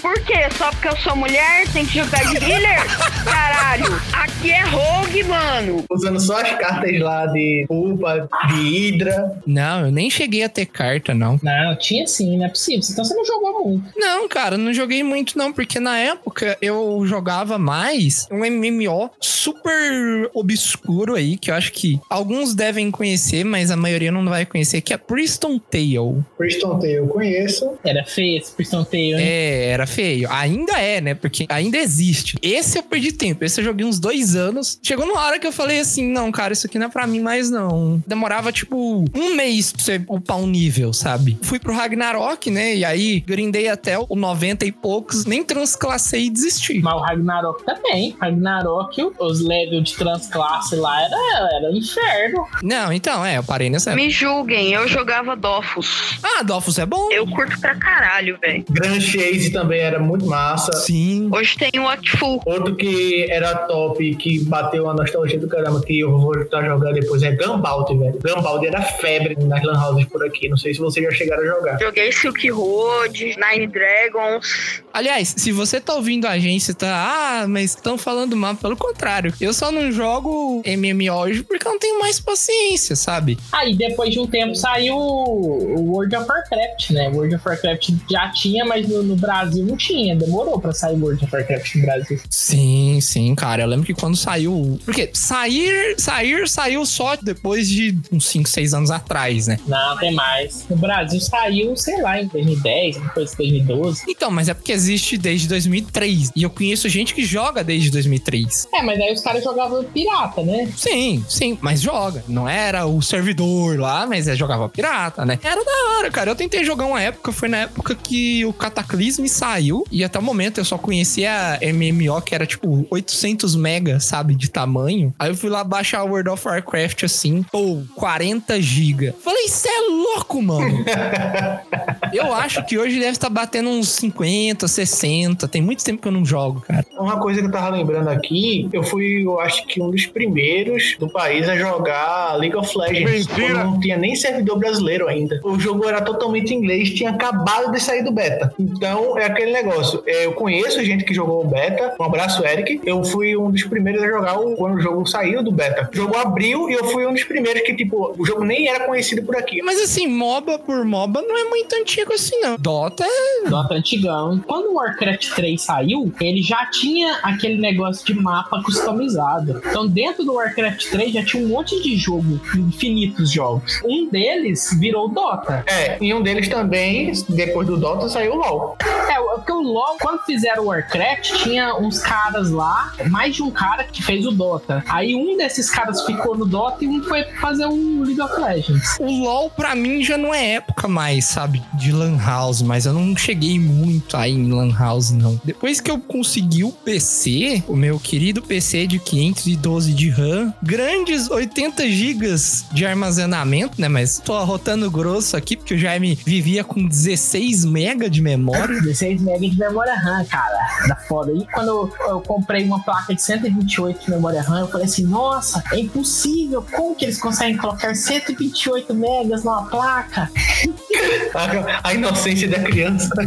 Por quê? Só porque eu sou mulher, tem que jogar de healer? Caralho, aqui é rogue, mano. Usando só as cartas lá de Pulpa, de Hydra. Não, eu nem cheguei a ter carta, não. Não, tinha sim, não é possível. Então você não jogou muito. Não, cara, não joguei muito não, porque na época eu jogava mais um MMO super obscuro aí, que eu acho que alguns devem conhecer, mas a maioria não vai conhecer, que é Priston Tale. Priston Tale eu conheço. Era feio esse Priston Tale, hein? É, era feio. Ainda é, né? Porque ainda existe. Esse eu perdi tempo. Esse eu joguei uns dois anos. Chegou numa hora que eu falei assim: não, cara, isso aqui não é pra mim mais, não. Demorava, tipo, um mês pra você upar um nível, sabe? Fui pro Ragnarok, né? E aí grindei até o 90 e poucos, nem transclassei e desisti. Mas o Ragnarok também. Ragnarok, os levels de transclasse lá era, era um inferno. Não, então, é, eu parei nessa. Me julguem, eu jogava Dofus. Ah, Dolphus é bom. Eu curto pra caralho, velho. Grand Chase também era muito massa. Sim. Hoje tem o Wakfu. Outro que era top, que bateu a nostalgia do caramba, que eu vou a jogar depois, é Gunbound, velho. Gunbound era febre nas lan houses por aqui. Não sei se vocês já chegaram a jogar. Joguei Silk Road, Nine Dragons. Aliás, se você tá ouvindo a gente, você tá, ah, mas estão falando mal. Pelo contrário, eu só não jogo MMO hoje porque eu não tenho mais paciência, sabe? Aí depois de um tempo saiu o World of Warcraft, né? World of Warcraft já tinha, mas no, no Brasil não tinha. Demorou pra sair World of Warcraft no Brasil. Sim, sim, cara. Eu lembro que quando saiu. Porque sair, sair, saiu só depois de uns 5, 6 anos atrás, né? Não, tem mais. No Brasil saiu, sei lá, em 2010, depois de 2012. Então, mas é porque existe desde 2003. E eu conheço gente que joga desde 2003. É, mas aí os caras jogavam pirata, né? Sim, sim, mas joga. Não era o servidor lá, mas é, jogava pirata, né? Era da hora, cara. Eu tentei jogar uma época, foi na época que o Cataclysm saiu. E até o momento eu só conhecia a MMO, que era tipo 800 mega, sabe, de tamanho. Aí eu fui lá baixar World of Warcraft assim, pô, 40 giga. Falei, cê é louco, mano. eu acho que hoje deve estar batendo uns 50, 60. Tem muito tempo que eu não jogo, cara. Uma coisa que eu tava lembrando aqui, eu fui, eu acho que um dos primeiros do país a jogar League of Legends. Mentira! Quando não tinha nem servidor brasileiro ainda. O jogo era totalmente inglês, tinha acabado de sair do beta. Então, é aquele negócio. É, Eu conheço gente que jogou o beta. Um abraço, Eric. Eu fui um dos primeiros a jogar o- quando o jogo saiu do beta. O jogo abriu e eu fui um dos primeiros que, tipo, o jogo nem era conhecido por aqui. Mas assim, MOBA por MOBA não é muito coisa assim, não. Dota é. Dota antigão. Quando o Warcraft 3 saiu, ele já tinha aquele negócio de mapa customizado. Então, dentro do Warcraft 3 já tinha um monte de jogo, infinitos jogos. Um deles virou Dota. É, e um deles também, depois do Dota, saiu o LoL. É, porque o LoL, quando fizeram o Warcraft, tinha uns caras lá, mais de um cara que fez o Dota. Aí um desses caras ficou no Dota e um foi fazer o League of Legends. O LoL, pra mim, já não é época mais, sabe, de Lan House, mas eu não cheguei muito aí Lan House, não. Depois que eu consegui o PC, o meu querido PC de 512 de RAM, grandes 80 gigas de armazenamento, né? Mas tô arrotando grosso aqui, porque o Jaime vivia com 16 mega de memória. 16 MB de memória RAM, cara. Da foda. E quando eu, eu comprei uma placa de 128 de memória RAM, eu falei assim, nossa, é impossível. Como que eles conseguem colocar 128 megas numa placa? A, a inocência da criança.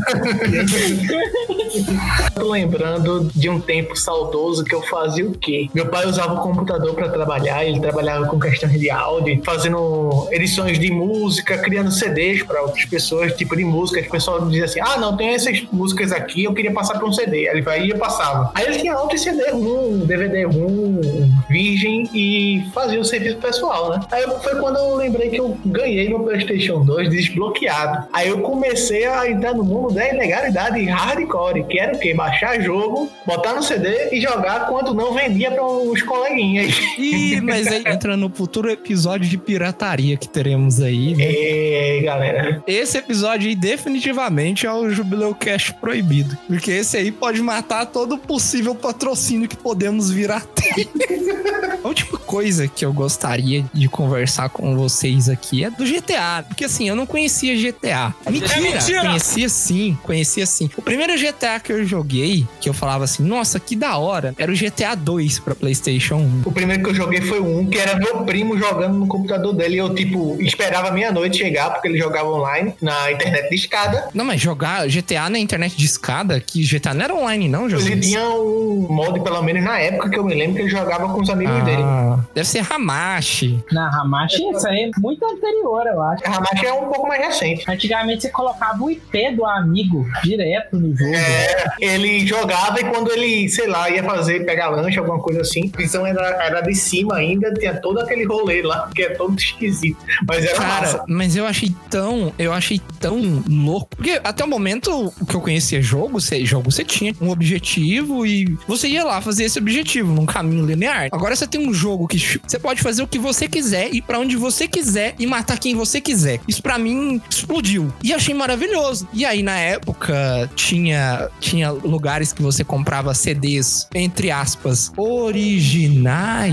Tô lembrando de um tempo saudoso que eu fazia o quê? Meu pai usava o computador para trabalhar, ele trabalhava com questões de áudio, fazendo edições de música, criando CDs para outras pessoas, tipo de música, o pessoal dizia assim: ah, não, tem essas músicas aqui, eu queria passar para um CD. Aí ele vai e passava. Aí ele tinha outro CD RUM, DVD RUM, Virgem e fazia o serviço pessoal, né? Aí foi quando eu lembrei que eu ganhei meu PlayStation 2 desbloqueado. Aí eu comecei a entrar no mundo da ilegalidade hardcore, que era o quê? Baixar jogo, botar no CD e jogar quando não vendia para os coleguinhas. Ih, mas aí entra no futuro episódio de pirataria que teremos aí, né? É, galera. Esse episódio aí definitivamente é o Jubileu Cash proibido. Porque esse aí pode matar todo possível patrocínio que podemos vir a ter. A última coisa que eu gostaria de conversar com vocês aqui é do GTA. Porque assim, eu não conhecia GTA. Mentira! Conhecia sim, conhecia sim. O primeiro GTA que eu joguei, que eu falava assim, nossa, que da hora, era o GTA 2 pra PlayStation 1. O primeiro que eu joguei foi um, que era meu primo jogando no computador dele. E eu, tipo, esperava meia-noite chegar, porque ele jogava online na internet de escada. Não, mas jogar GTA na internet de escada, que GTA não era online, não, Jesus? Ele tinha um mod, pelo menos na época que eu me lembro, que ele jogava com os amigos dele. Ah, deve ser Hamashi. Na Hamachi, isso aí é muito anterior, eu acho. A Hamachi é um pouco mais recente. Antigamente você colocava o IP do amigo direto no jogo. É, ele jogava e quando ele, sei lá, ia fazer, pegar lanche, alguma coisa assim, a visão era, era de cima ainda, tinha todo aquele rolê lá, que é todo esquisito. Mas era Cara, massa. mas eu achei tão, eu achei tão louco. Porque até o momento que eu conhecia jogo, você, jogo você tinha um objetivo e você ia lá fazer esse objetivo num caminho linear. Agora você tem um jogo que você pode fazer o que você quiser, ir pra onde você quiser e matar quem você quiser. Isso pra mim explodiu. E achei maravilhoso. E aí na época tinha tinha lugares que você comprava CDs entre aspas originais.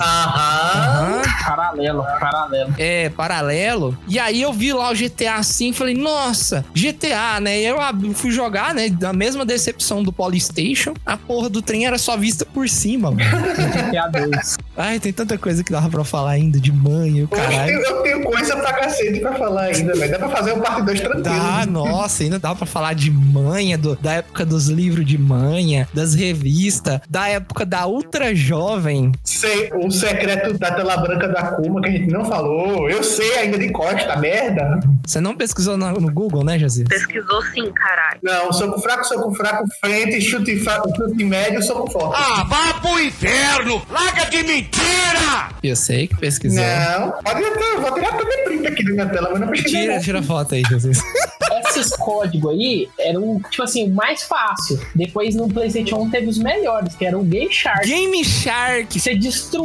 Aham. Aham. Paralelo, paralelo. É, paralelo. E aí eu vi lá o GTA assim e falei, nossa, GTA, né? E eu fui jogar, né? Da mesma decepção do Polystation, a porra do trem era só vista por cima, mano. GTA 2. Ai, tem tanta coisa que dava pra falar ainda de mãe, o Eu caralho. tenho, eu tenho coisa pra cacete pra falar ainda, velho. Dá pra fazer um parte 2 tranquilo. Dá, nossa, ainda dá pra falar de manha, do- da época dos livros de manha, das revistas, da época da ultra jovem. Sei, o secreto da tela branca da Kuma que a gente não falou. Eu sei ainda de costa, merda. Você não pesquisou no, no Google, né, Jazir? Pesquisou sim, caralho. Não, soco fraco, soco fraco, frente, chute, chute médio, soco forte. Ah, vá pro inferno! Larga de mentira! Eu sei que pesquisou. Não, pode até, vou tirar até print aqui da minha tela, mas não pesquisei. Tira, tira a foto aí, Jesus. Esses códigos aí eram, tipo assim, o mais fácil. Depois no PlayStation 1 teve os melhores, que era o Game Shark. Game Shark. Você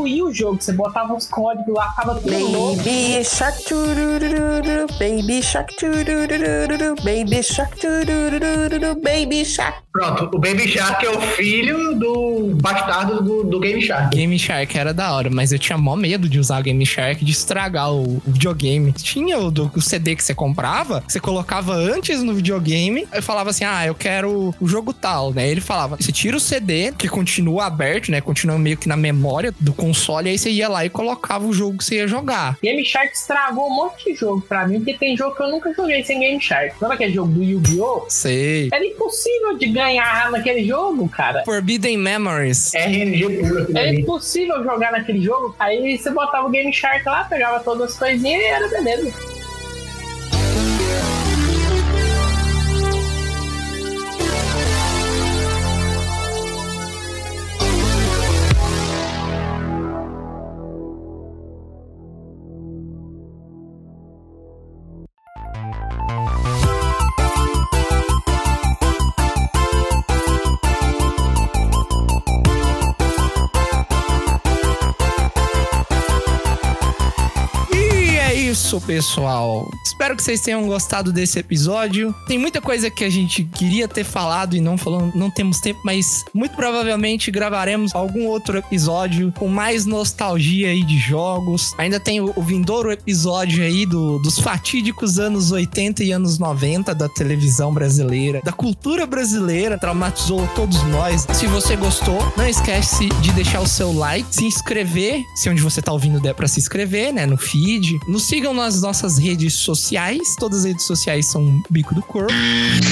destruía o jogo, você botava uns códigos lá, tava tudo louco. Baby Shark tururururu, Baby Shark tururururu, Baby Shark tururururu, Baby Shark. Pronto, o Baby Shark é o filho do bastardo do, do Game Shark. Game Shark era da hora, mas eu tinha mó medo de usar o Game Shark, de estragar o, o videogame. Tinha o, do, o CD que você comprava, que você colocava antes no videogame, aí falava assim, ah, eu quero o jogo tal, né? Ele falava, você tira o CD, que continua aberto, né? Continua meio que na memória do console, aí você ia lá e colocava o jogo que você ia jogar. Game Shark estragou um monte de jogo pra mim, porque tem jogo que eu nunca joguei sem Game Shark. Lembra aquele jogo do Yu-Gi-Oh? Sei. Era impossível de ganhar naquele jogo, cara. Forbidden Memories. RNG puro aquilo Era impossível jogar naquele jogo. Aí você botava o Game Shark lá, pegava todas as coisinhas e era beleza. Isso, pessoal. Espero que vocês tenham gostado desse episódio. Tem muita coisa que a gente queria ter falado e não falou, não temos tempo, mas muito provavelmente gravaremos algum outro episódio com mais nostalgia aí de jogos. Ainda tem o, vindouro episódio aí do, dos fatídicos anos 80 e anos 90 da televisão brasileira, da cultura brasileira, traumatizou todos nós. Se você gostou, não esquece de deixar o seu like, se inscrever, se onde você tá ouvindo der para se inscrever, né, no feed. Nos sigam nas nossas redes sociais, todas as redes sociais são Bico do Corvo.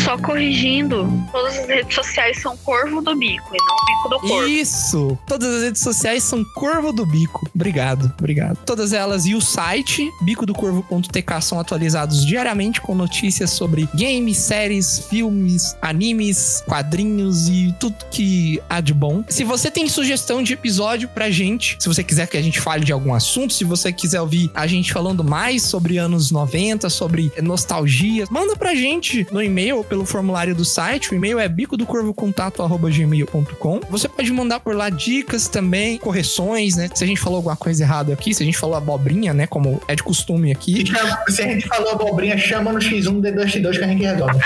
Só corrigindo, todas as redes sociais são Corvo do Bico e não Bico do Corvo. Isso! Todas as redes sociais são Corvo do Bico. Obrigado, obrigado. Todas elas e o site bicodocorvo.tk são atualizados diariamente com notícias sobre games, séries, filmes, animes, quadrinhos e tudo que há de bom. Se você tem sugestão de episódio pra gente, se você quiser que a gente fale de algum assunto, se você quiser ouvir a gente falando mais sobre anos 90, sobre nostalgia, manda pra gente no e-mail ou pelo formulário do site. O e-mail é bicodocorvocontato.gmail.com. Você pode mandar por lá dicas também, correções, né? Se a gente falou alguma coisa errada aqui, se a gente falou abobrinha, né? Como é de costume aqui. Se a gente falou abobrinha, chama no X1 de 2 2 que a gente resolve.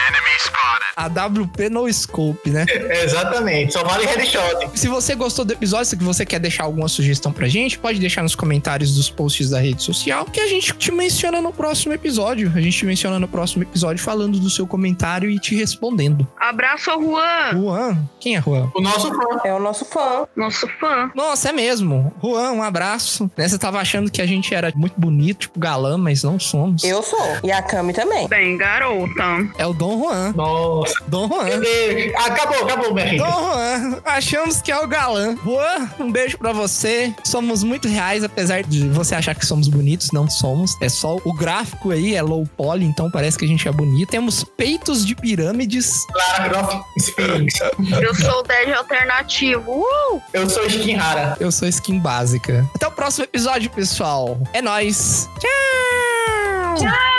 WP no scope, né? Exatamente, só vale headshot. Se você gostou do episódio, se você quer deixar alguma sugestão pra gente, pode deixar nos comentários dos posts da rede social, que a gente te menciona no próximo episódio. A gente te menciona no próximo episódio falando do seu comentário e te respondendo. Abraço ao Juan, Juan, quem é Juan? O nosso fã. É o nosso fã. nosso fã. Nossa, é mesmo. Juan, um abraço. Né, Você tava achando que a gente era muito bonito, tipo galã, mas não somos. Eu sou. E a Cami também. Bem, garota. É o Dom Juan. Nossa. Dom Juan. Acabou, acabou, minha filha. Dom Juan, achamos que é o galã. Juan, um beijo pra você. Somos muito reais, apesar de você achar que somos bonitos, não somos. É só o gráfico aí, é low poly, então parece que a gente é bonito. Temos peitos de pirâmides. Lara Croft Sphinx. Eu sou o Dead alternativo. Uh! Eu sou skin rara. Eu sou skin básica. Até o próximo episódio, pessoal. É nóis. Tchau! Nine.